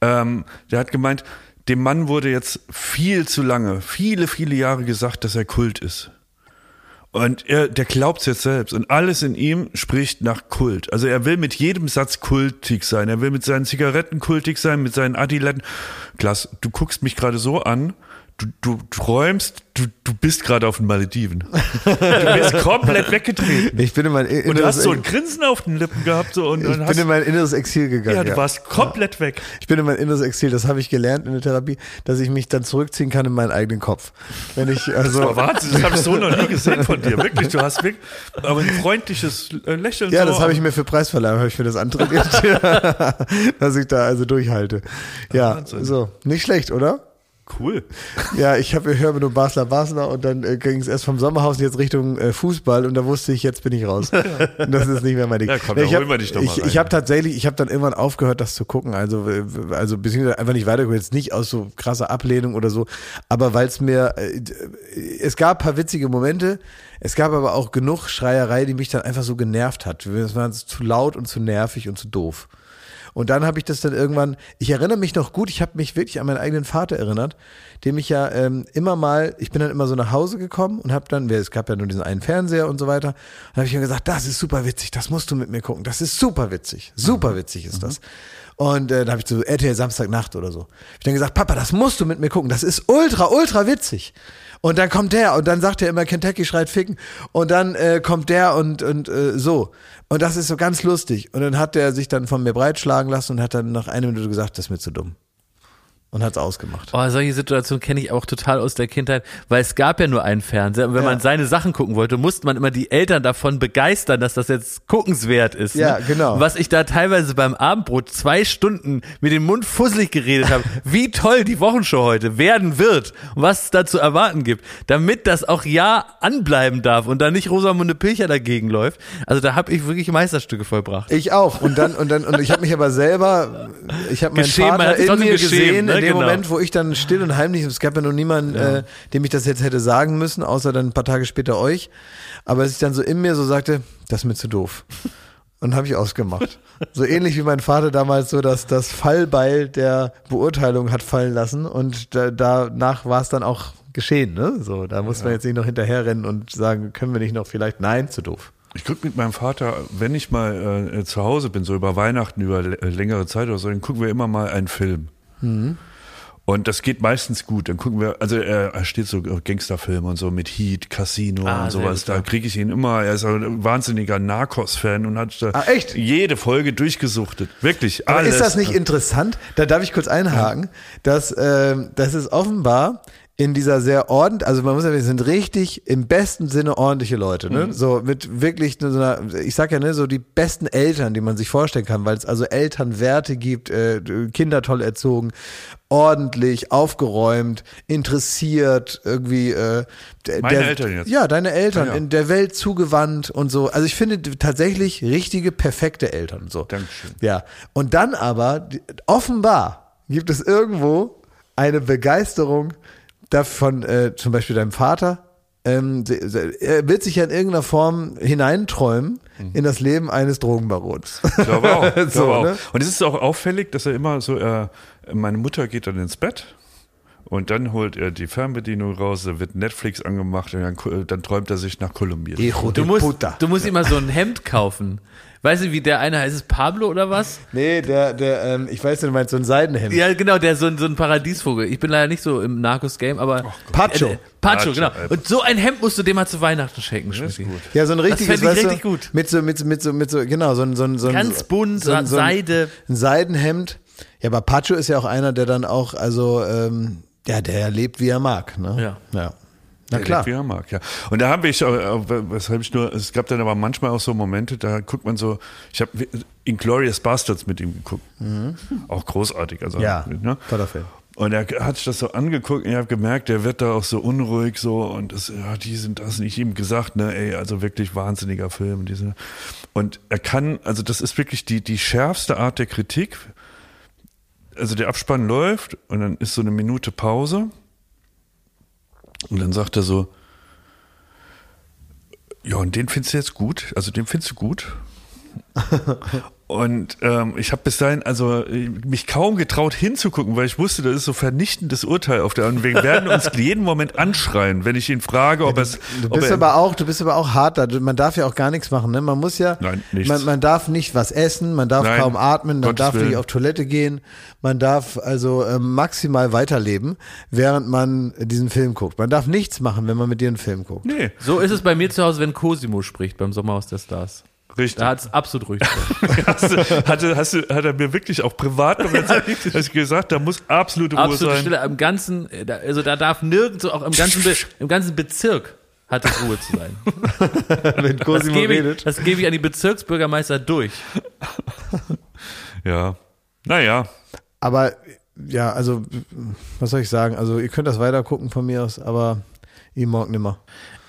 ähm, der hat gemeint, dem Mann wurde jetzt viel zu lange, viele, viele Jahre gesagt, dass er Kult ist. Und er, der glaubt's jetzt selbst. Und alles in ihm spricht nach Kult. Also er will mit jedem Satz kultig sein. Er will mit seinen Zigaretten kultig sein, mit seinen Adiletten. Klaas, du guckst mich gerade so an. Du, du träumst, du, du bist gerade auf den Malediven. Du bist komplett weggedreht. Ich bin in mein Und du inneres, hast so ein Grinsen auf den Lippen gehabt. So, und, ich bin in mein inneres Exil gegangen. ja, du ja. warst komplett weg. Ich bin in mein inneres Exil, das habe ich gelernt in der Therapie, dass ich mich dann zurückziehen kann in meinen eigenen Kopf. Wenn ich also Das war Wahnsinn, das habe ich so noch nie gesehen von dir. Wirklich, du hast wirklich, aber ein freundliches Lächeln. ja, so, das habe ich mir für Preisverleihung, habe ich mir das antrainiert, dass ich da also durchhalte. Ja, Wahnsinn. so, nicht schlecht, oder? Cool. Ja, ich habe höre nur Basler Basler und dann äh, ging es erst vom Sommerhaus jetzt Richtung äh, Fußball und da wusste ich, jetzt bin ich raus. Das ist nicht mehr mein Ding. Ja, komm, Nee, ich hab, mal ich, ich habe tatsächlich, ich habe dann irgendwann aufgehört, das zu gucken. Also, also beziehungsweise einfach nicht weitergeguckt, jetzt nicht aus so krasser Ablehnung oder so, aber weil es mir, äh, es gab ein paar witzige Momente, es gab aber auch genug Schreierei, die mich dann einfach so genervt hat. Es war zu laut und zu nervig und zu doof. Und dann habe ich das dann irgendwann, ich erinnere mich noch gut, ich habe mich wirklich an meinen eigenen Vater erinnert, dem ich ja ähm, immer mal, ich bin dann immer so nach Hause gekommen und habe dann, es gab ja nur diesen einen Fernseher und so weiter, und habe ich mir gesagt, das ist super witzig, das musst du mit mir gucken, das ist super witzig, super witzig ist das. Und äh, da habe ich so RTL Samstagnacht oder so. Hab ich dann gesagt, Papa, das musst du mit mir gucken, das ist ultra, ultra witzig. Und dann kommt der und dann sagt er immer, Kentucky schreit ficken. Und dann äh, kommt der und, und äh, so. Und das ist so ganz lustig. Und dann hat der sich dann von mir breitschlagen lassen und hat dann nach einer Minute gesagt, das ist mir zu dumm. Und hat's ausgemacht. Oh, solche Situationen kenne ich auch total aus der Kindheit, weil es gab ja nur einen Fernseher und wenn Ja. man seine Sachen gucken wollte, musste man immer die Eltern davon begeistern, dass das jetzt guckenswert ist. Ja, ne? genau. Was ich da teilweise beim Abendbrot zwei Stunden mit dem Mund fusselig geredet habe, wie toll die Wochenshow heute werden wird und was es da zu erwarten gibt, damit das auch ja anbleiben darf und da nicht Rosamunde Pilcher dagegen läuft. Also da habe ich wirklich Meisterstücke vollbracht. Ich auch. Und dann, und dann, und ich habe mich aber selber, ich habe meinen Geschämt, man Vater in mir gesehen, ne? In dem Genau. Moment, wo ich dann still und heimlich, es gab ja noch niemanden, äh, dem ich das jetzt hätte sagen müssen, außer dann ein paar Tage später euch. Aber dass ich dann so in mir so sagte, das ist mir zu doof. Und habe ich ausgemacht. So ähnlich wie mein Vater damals so, dass das Fallbeil der Beurteilung hat fallen lassen und da, danach war es dann auch geschehen, ne? So, da muss man jetzt nicht noch hinterherrennen und sagen, können wir nicht noch vielleicht, nein, zu doof. Ich gucke mit meinem Vater, wenn ich mal äh, zu Hause bin, so über Weihnachten, über längere Zeit oder so, dann gucken wir immer mal einen Film. Und das geht meistens gut. Dann gucken wir, also er, er steht so auf Gangsterfilme und so mit Heat, Casino Ah, und sowas. Da ja. kriege ich ihn immer. Er ist ein wahnsinniger Narcos-Fan und hat da Ah, echt? jede Folge durchgesuchtet. Wirklich, Aber alles. ist das nicht interessant? Da darf ich kurz einhaken, dass ähm, das ist offenbar in dieser sehr ordentlich, also man muss ja, wir sind richtig im besten Sinne ordentliche Leute, ne? Mhm. So mit wirklich so einer, ich sag ja, ne, so die besten Eltern, die man sich vorstellen kann, weil es also Elternwerte gibt, äh, Kinder toll erzogen, ordentlich, aufgeräumt, interessiert, irgendwie äh, Meine der, Eltern jetzt? Ja, deine Eltern, Ah, ja. in der Welt zugewandt und so. Also ich finde tatsächlich richtige, perfekte Eltern. So. Dankeschön. Ja. Und dann aber, offenbar gibt es irgendwo eine Begeisterung davon, äh, zum Beispiel deinem Vater. Ähm, er wird sich ja in irgendeiner Form hineinträumen in das Leben eines Drogenbarons. Ich glaube auch. So, glaube auch. ne? Und es ist auch auffällig, dass er immer so, äh, meine Mutter geht dann ins Bett und dann holt er die Fernbedienung raus, da wird Netflix angemacht und dann, ku- dann träumt er sich nach Kolumbien. Du musst, du musst immer so ein Hemd kaufen. Weißt du, wie der eine heißt? Ist es Pablo oder was? Nee, der, der, ähm, ich weiß nicht, du meinst so ein Seidenhemd. Ja, genau, der ist so ein, so ein Paradiesvogel. Ich bin leider nicht so im Narcos-Game, aber. Pacho. Äh, Pacho, Pacho, genau. äh. Und so ein Hemd musst du dem mal zu Weihnachten schenken, Das gut. Ja, so ein richtiges, fänd ich weißt richtig du, gut. Mit so, mit, mit so, mit so, genau, so ein, so ein, so ein Ganz bunt, so ein, so ein, Seide. Ein Seidenhemd. Ja, aber Pacho ist ja auch einer, der dann auch, also, ähm, ja, der lebt, wie er mag, ne? Ja. Ja. Na Der klar. er mag, ja. Und da habe ich, äh, weshalb ich nur, es gab dann aber manchmal auch so Momente, da guckt man so, ich habe Inglorious Bastards mit ihm geguckt. Auch großartig. Also, Mhm. Ja, ne? toller Film. Und er hat sich das so angeguckt und ich habe gemerkt, der wird da auch so unruhig so und das, ja, die sind das nicht ihm gesagt, ne, ey, also wirklich wahnsinniger Film. Diese. Und er kann, also das ist wirklich die, die schärfste Art der Kritik. Also der Abspann läuft und dann ist so eine Minute Pause und dann sagt er so, ja, und den findest du jetzt gut? Also den findest du gut? Und ähm, ich habe bis dahin also mich kaum getraut hinzugucken, weil ich wusste, das ist so vernichtendes Urteil auf der anderen. Wir werden uns jeden Moment anschreien, wenn ich ihn frage, ob es. Du ob bist er, aber auch, du bist aber auch hart da. Du- Man darf ja auch gar nichts machen, ne? Man muss ja, Nein, nichts. Man, man darf nicht was essen, man darf Nein, kaum atmen, man Gottes darf nicht Willen. auf Toilette gehen, man darf also äh, maximal weiterleben, während man diesen Film guckt. Man darf nichts machen, wenn man mit dir einen Film guckt. nee, So ist es bei mir zu Hause, wenn Cosimo spricht beim Sommerhaus der Stars. Richtig. Da hat es absolut ruhig. hast du, hatte, hast du, hat er mir wirklich auch privat gesagt, da muss absolute Ruhe Absolute sein. Stille im ganzen, also da darf nirgendwo, auch im ganzen, Be im ganzen Bezirk hat es Ruhe zu sein. wenn Das Cosimo gebe, ich, redet. das gebe ich an die Bezirksbürgermeister durch. Ja, naja. Aber ja, also was soll ich sagen? Also ihr könnt das weiter gucken von mir aus, aber ich morgen nimmer.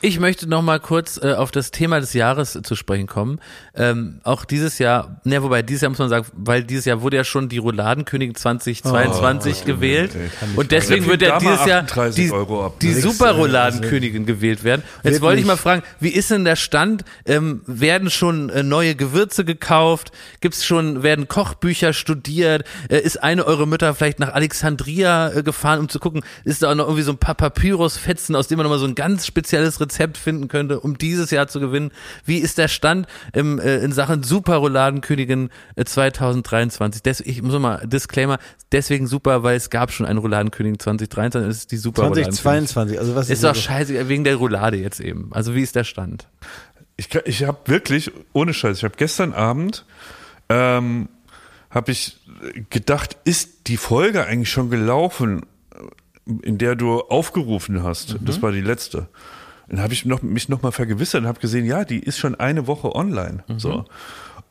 Ich möchte noch mal kurz äh, auf das Thema des Jahres zu sprechen kommen. Ähm, auch dieses Jahr, ne, wobei dieses Jahr muss man sagen, weil dieses Jahr wurde ja schon die Rouladenkönigin 2022 gewählt und deswegen wird ja mal dieses Jahr 38 die, die ne? Super Rouladenkönigin gewählt werden. Jetzt wollte ich mal fragen, wie ist denn der Stand? Ähm, werden schon äh, neue Gewürze gekauft? Gibt's schon, werden Kochbücher studiert? Äh, ist eine eure Mütter vielleicht nach Alexandria äh, gefahren, um zu gucken, ist da auch noch irgendwie so ein paar Papyrusfetzen, aus dem man nochmal so ein ganz spezielles Rezept finden könnte, um dieses Jahr zu gewinnen? Wie ist der Stand im, äh, in Sachen Super Rouladenkönigin äh, 2023? Des, ich muss mal, Disclaimer, deswegen super, weil es gab schon eine Rouladenkönigin 2023, es ist die Super Rouladenkönigin. 2022, also was Ist ist doch scheiße, wegen der Roulade jetzt eben. Also wie ist der Stand? Ich, ich habe wirklich, ohne Scheiß, ich habe gestern Abend, ähm, habe ich gedacht, ist die Folge eigentlich schon gelaufen, in der du aufgerufen hast? Das war die letzte. Dann habe ich noch, mich nochmal vergewissert und habe gesehen, ja, die ist schon eine Woche online. So.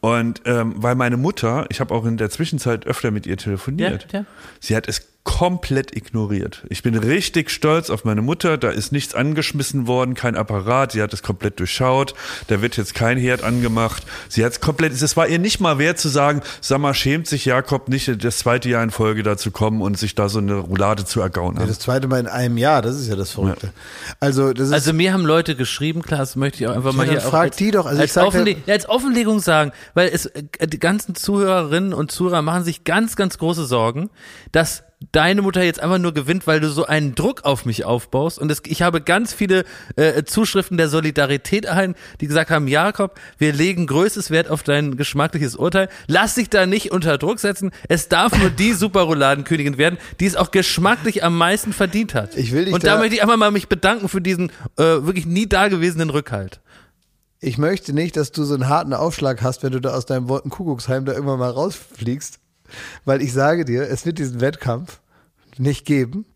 Und ähm, weil meine Mutter, ich habe auch in der Zwischenzeit öfter mit ihr telefoniert, Ja, ja. sie hat es komplett ignoriert. Ich bin richtig stolz auf meine Mutter. Da ist nichts angeschmissen worden, kein Apparat. Sie hat es komplett durchschaut. Da wird jetzt kein Herd angemacht. Sie hat es komplett. Es war ihr nicht mal wert zu sagen, sag mal, schämt sich Jakob nicht, das zweite Jahr in Folge dazu kommen und sich da so eine Roulade zu ergauen. Ja, das zweite Mal in einem Jahr, das ist ja das Verrückte. Also, das ist Also mir haben Leute geschrieben, klar, das möchte ich auch einfach mal dann hier frag auch die doch. Also ich als, sag ja- Offenle ja, als Offenlegung sagen, weil es äh, die ganzen Zuhörerinnen und Zuhörer machen sich ganz, ganz große Sorgen, dass deine Mutter jetzt einfach nur gewinnt, weil du so einen Druck auf mich aufbaust. Und es, ich habe ganz viele äh, Zuschriften der Solidarität erhalten, die gesagt haben, Jakob, wir legen größtes Wert auf dein geschmackliches Urteil. Lass dich da nicht unter Druck setzen. Es darf nur die Superrouladenkönigin werden, die es auch geschmacklich am meisten verdient hat. Ich will dich Und da da- möchte ich einfach mal mich bedanken für diesen äh, wirklich nie dagewesenen Rückhalt. Ich möchte nicht, dass du so einen harten Aufschlag hast, wenn du da aus deinem Wolkenkuckucksheim da irgendwann mal rausfliegst. Weil ich sage dir, es wird diesen Wettkampf nicht geben.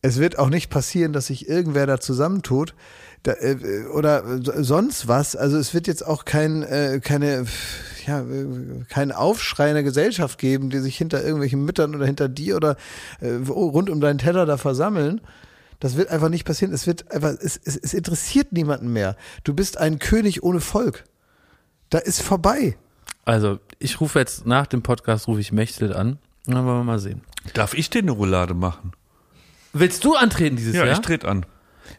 Es wird auch nicht passieren, dass sich irgendwer da zusammentut da, äh, oder sonst was. Also es wird jetzt auch kein, äh, keine, ja, kein Aufschrei in der Gesellschaft geben, die sich hinter irgendwelchen Müttern oder hinter dir oder äh, rund um deinen Teller da versammeln. Das wird einfach nicht passieren. Es wird einfach, es, es, es interessiert niemanden mehr. Du bist ein König ohne Volk. Da ist vorbei. Also, ich rufe jetzt nach dem Podcast, rufe ich Mechthild an. Und dann wollen wir mal sehen. Darf ich dir eine Roulade machen? Willst du antreten dieses Ja, Jahr? ich trete an.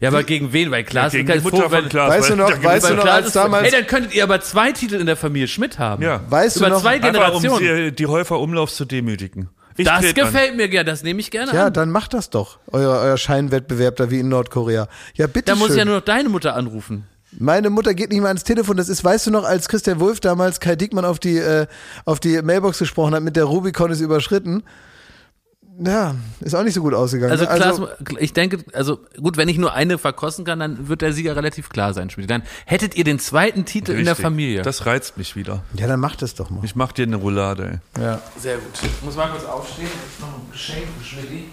ja, aber gegen wen? Weil Klaas Gegen ist die Mutter froh, von wenn- Klaas. Weißt du noch- weißt du noch, Klaas als damals- Ey, dann könntet ihr aber zwei Titel in der Familie Schmidt haben. Ja. Weißt Über du noch? zwei Einfach um Generationen. die, die Häufer Umlaufs zu demütigen. Ich das trete an. gefällt mir gerne, das nehme ich gerne Ja, an. dann macht das doch. Euer, euer Scheinwettbewerb da wie in Nordkorea. Ja, bitte Da muss schön. ja nur noch deine Mutter anrufen. Meine Mutter geht nicht mal ans Telefon. Das ist, weißt du noch, als Christian Wulff damals Kai Diekmann auf die, äh, auf die Mailbox gesprochen hat, mit der Rubicon ist überschritten. Ja, ist auch nicht so gut ausgegangen. Also, Klaas, ich denke, also gut, wenn ich nur eine verkosten kann, dann wird der Sieger relativ klar sein. Schmidt. Dann hättet ihr den zweiten Titel in der Richtig. Familie. Das reizt mich wieder. ja, dann macht es doch mal. Ich mach dir eine Roulade, ey. Ja. Sehr gut. Ich muss mal kurz aufstehen. Ich noch ein Geschenk für Schmidt.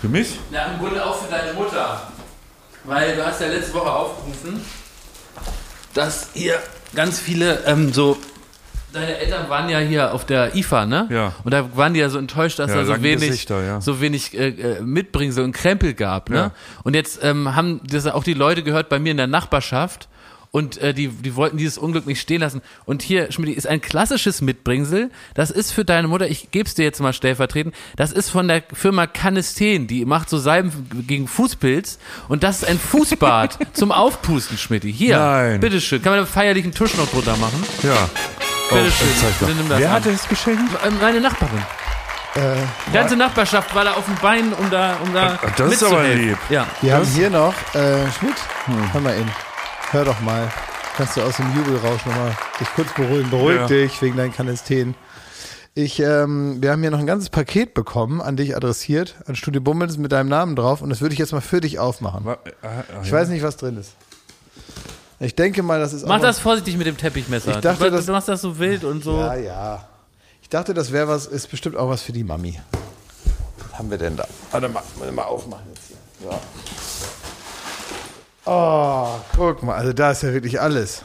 Für mich? Ja, im Grunde auch für deine Mutter. Weil du hast ja letzte Woche aufgerufen, dass ihr ganz viele ähm, so. Deine Eltern waren ja hier auf der IFA, ne? Ja. Und da waren die ja so enttäuscht, dass Ja, da so wenig, Gesichter, ja. so wenig äh, äh, Mitbringsel und Krempel gab, ne? Ja. Und jetzt ähm, haben das auch die Leute gehört bei mir in der Nachbarschaft und äh, die, die wollten dieses Unglück nicht stehen lassen. Und hier, Schmidt, ist ein klassisches Mitbringsel. Das ist für deine Mutter, ich geb's dir jetzt mal stellvertretend, das ist von der Firma Canesten. Die macht so Salben gegen Fußpilz. Und das ist ein Fußbad zum Aufpusten, Schmidt. Hier, Nein. bitteschön. Kann man einen feierlichen Tusch noch drunter machen? Ja. Bitteschön. Bitte nimm das Wer an. hat das geschenkt? Ähm, Meine Nachbarin. Die ganze Nachbarschaft war da auf dem Bein, um da, um da das ist aber lieb. Ja. Wir haben hier noch, äh, Schmidt, hör mal in. Hör doch mal. Kannst du aus dem Jubelrausch nochmal dich kurz beruhigen. Beruhig Ja. dich wegen deinen Kanesten. Ich, ähm, wir haben hier noch ein ganzes Paket bekommen, an dich adressiert, an Studio Bummels mit deinem Namen drauf und das würde ich jetzt mal für dich aufmachen. Wa- ah, ah, Ich ja. weiß nicht, was drin ist. Ich denke mal, das ist Mach auch das vorsichtig mit dem Teppichmesser. Ich dachte, du, das- du machst das so wild und so. Ja, ja. Ich dachte, das wäre was, ist bestimmt auch was für die Mami. Was haben wir denn da? Warte mal, mal, mal aufmachen jetzt hier. Ja. Oh, guck mal, also da ist ja wirklich alles.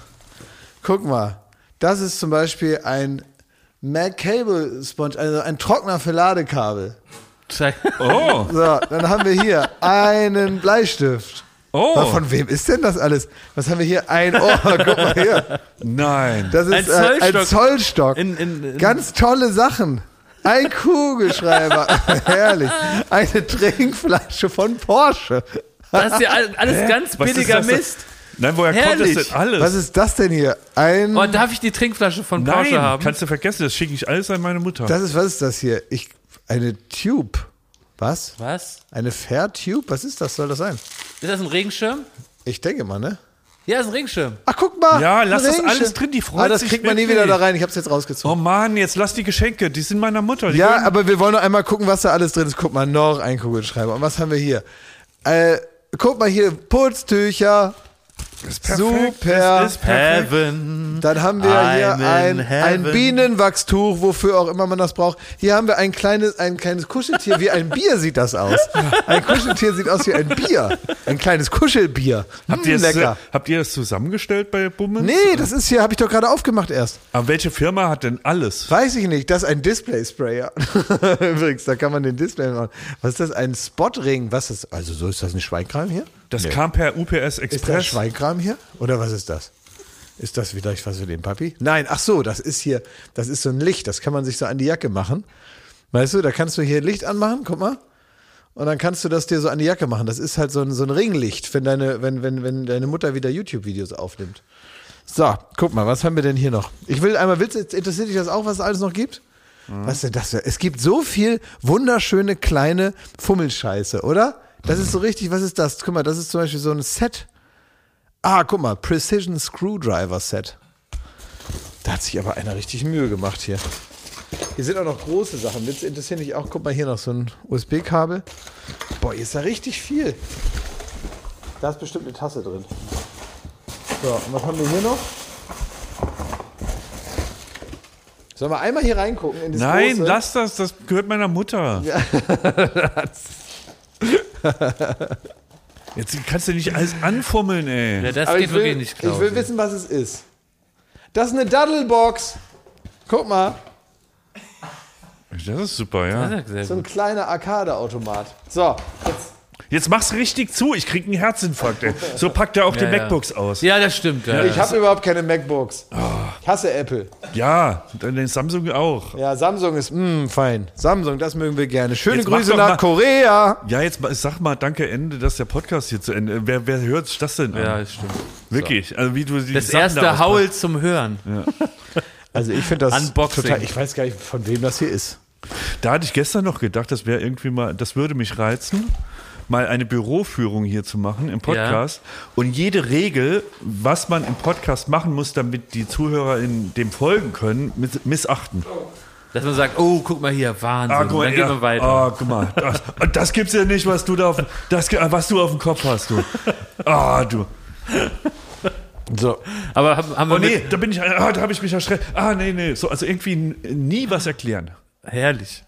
Guck mal, das ist zum Beispiel ein Mac Cable Sponge, also ein Trockner für Ladekabel. Zeig- Oh, So, dann haben wir hier einen Bleistift. oh, Von wem ist denn das alles? Was haben wir hier? Ein Ohr, guck mal hier. nein. Das ist Ein äh, ein Zollstock. Zollstock. In- in- in- Ganz tolle Sachen. Ein Kugelschreiber. Herrlich. Eine Trinkflasche von Porsche. Das ist ja all- alles ganz Was ist billiger das? Mist. Nein, woher kommt Herrlich. das denn alles? Was ist das denn hier? Ein. Oh, darf ich die Trinkflasche von Porsche Nein, haben? kannst du vergessen, das schicke ich alles an meine Mutter. Das ist, was ist das hier? Ich, eine Tube. Was? Was? Eine Fair Tube? Was ist das? Soll das sein? Ist das ein Regenschirm? Ich denke mal, ne? Ja, ist ein Regenschirm. Ach, guck mal. Ja, lass das alles drin, die freut Ah, das sich kriegt man nie wirklich. wieder da rein. Ich hab's jetzt oh rausgezogen. Mann, jetzt lass die Geschenke, die sind meiner Mutter. Die ja, gehören- aber wir wollen noch einmal gucken, was da alles drin ist. Guck mal, noch ein Kugelschreiber. Und was haben wir hier? Äh, guck mal hier, Putztücher. Ist perfekt. super. Das ist perfekt. Heaven. Dann haben wir I'm hier in ein, ein. Bienenwachstuch, wofür auch immer man das braucht. Hier haben wir ein kleines, ein kleines Kuscheltier, wie ein Bier sieht das aus. Ein Kuscheltier sieht aus wie ein Bier. Ein kleines Kuschelbier. Habt Hm, ihr, es, lecker. habt ihr das zusammengestellt bei Bummens? Nee, das ist hier, habe ich doch gerade aufgemacht erst. Aber welche Firma hat denn alles? Weiß ich nicht, das ist ein Display-Sprayer. Übrigens, da kann man den Display machen. Was ist das? Ein Spotring? Was ist Also so ist das ein Schweinkram hier? Das kam per UPS Ist das Express. Schweinkram hier? Oder was ist das? Ist das vielleicht was für den Papi? Nein, ach so, das ist hier, das ist so ein Licht, das kann man sich so an die Jacke machen. Weißt du, da kannst du hier Licht anmachen, guck mal. Und dann kannst du das dir so an die Jacke machen. Das ist halt so ein, so ein Ringlicht, wenn deine, wenn, wenn, wenn deine Mutter wieder YouTube-Videos aufnimmt. So, guck mal, was haben wir denn hier noch? Ich will einmal, willst, interessiert dich das auch, was es alles noch gibt? Was ist denn das? für- Es gibt so viel wunderschöne kleine Fummelscheiße, oder? Das ist so richtig, was ist das? Guck mal, das ist zum Beispiel so ein Set. Ah, guck mal, Precision Screwdriver Set. Da hat sich aber einer richtig Mühe gemacht hier. Hier sind auch noch große Sachen. Willst du interessieren dich auch? Guck mal, hier noch so ein USB-Kabel. Boah, hier ist ja richtig viel. Da ist bestimmt eine Tasse drin. So, und was haben wir hier noch? Sollen wir einmal hier reingucken in das Nein, große? lass das, das gehört meiner Mutter. Jetzt kannst du nicht alles anfummeln, ey. Ja, das Aber geht ich will, wirklich nicht, ich Klaus. will wissen, was es ist. Das ist eine Daddlebox. Guck mal, Das ist super, ja. Ja, sehr so ein kleiner Arcade-Automat. So, jetzt Jetzt mach's richtig zu, ich krieg einen Herzinfarkt, ey. So packt er auch die Ja, ja. MacBooks aus. Ja, das stimmt. Ja, Ich habe überhaupt keine MacBooks. Ich hasse Apple. Ja, den Samsung auch. Ja, Samsung ist mh, fein. Samsung, das mögen wir gerne. Schöne Jetzt Grüße nach mal- Korea. Ja, jetzt sag mal, danke Ende, dass der Podcast hier zu Ende. Wer, wer hört sich das denn an? ja, das stimmt. Wirklich. Also wie du die Das Sachen da erste auspackst. Haul zum Hören. Also ich finde das Unboxing. total. Ich weiß gar nicht, von wem das hier ist. Da hatte ich gestern noch gedacht, das wäre irgendwie mal, das würde mich reizen, mal eine Büroführung hier zu machen im Podcast und jede Regel, was man im Podcast machen muss, damit die Zuhörer in dem folgen können, miss- missachten. Dass man sagt, oh, guck mal hier, Wahnsinn. Ah, mal, dann ja, man weiter. Ah, guck mal, das, das gibt's ja nicht, was du da auf, das, was du auf dem Kopf hast, du. Ah, du. So, Aber haben, haben wir Oh nee, da bin ich, ah, da habe ich mich erschreckt. Ah, nee, nee, so, also irgendwie nie was erklären. herrlich.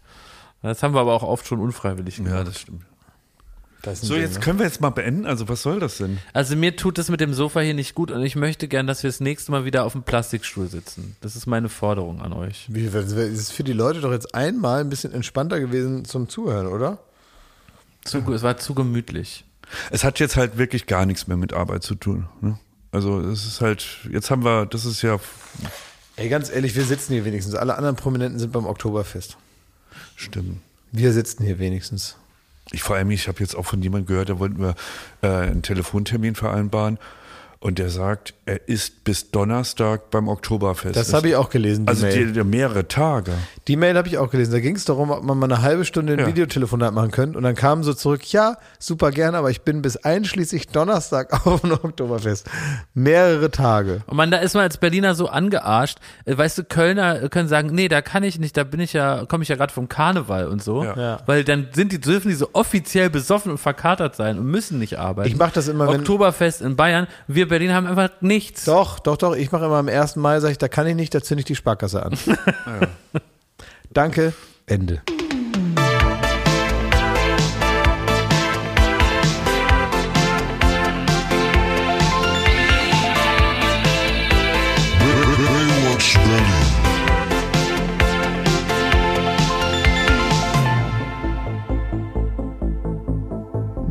Das haben wir aber auch oft schon unfreiwillig gemacht. das stimmt. So, Ding, jetzt ne? können wir jetzt mal beenden. Also, was soll das denn? Also mir tut es mit dem Sofa hier nicht gut und ich möchte gern, dass wir das nächste Mal wieder auf dem Plastikstuhl sitzen. Das ist meine Forderung an euch. Wie, das ist für die Leute doch jetzt einmal ein bisschen entspannter gewesen zum Zuhören, oder? Zu, es war zu gemütlich. Es hat jetzt halt wirklich gar nichts mehr mit Arbeit zu tun. Ne? Also, es ist halt, jetzt haben wir, das ist ja, Ey, ganz ehrlich, wir sitzen hier wenigstens. Alle anderen Prominenten sind beim Oktoberfest. stimmt. Wir sitzen hier wenigstens. Ich vor allem, ich habe jetzt auch von jemandem gehört, da wollten wir äh, einen Telefontermin vereinbaren und der sagt, er ist bis Donnerstag beim Oktoberfest. Das habe ich auch gelesen, die Also Mail. die, die mehrere Tage. Die Mail habe ich auch gelesen. Da ging es darum, ob man mal eine halbe Stunde ein Ja. Videotelefonat machen könnte. Und dann kam so zurück, ja, super gerne, aber ich bin bis einschließlich Donnerstag auf dem Oktoberfest. Mehrere Tage. Und man, da ist man als Berliner so angearscht. Äh, Weißt du, Kölner können sagen, nee, da kann ich nicht, da bin ich ja, komme ich ja gerade vom Karneval und so. Ja. Ja. Weil dann sind die, dürfen die so offiziell besoffen und verkatert sein und müssen nicht arbeiten. Ich mach das immer, wenn- Oktoberfest in Bayern. Wir Berliner haben einfach nichts. Doch, doch, doch. Ich mache immer am 1. Mai, sage ich, da kann ich nicht, da zünde ich die Sparkasse an. Danke, Ende.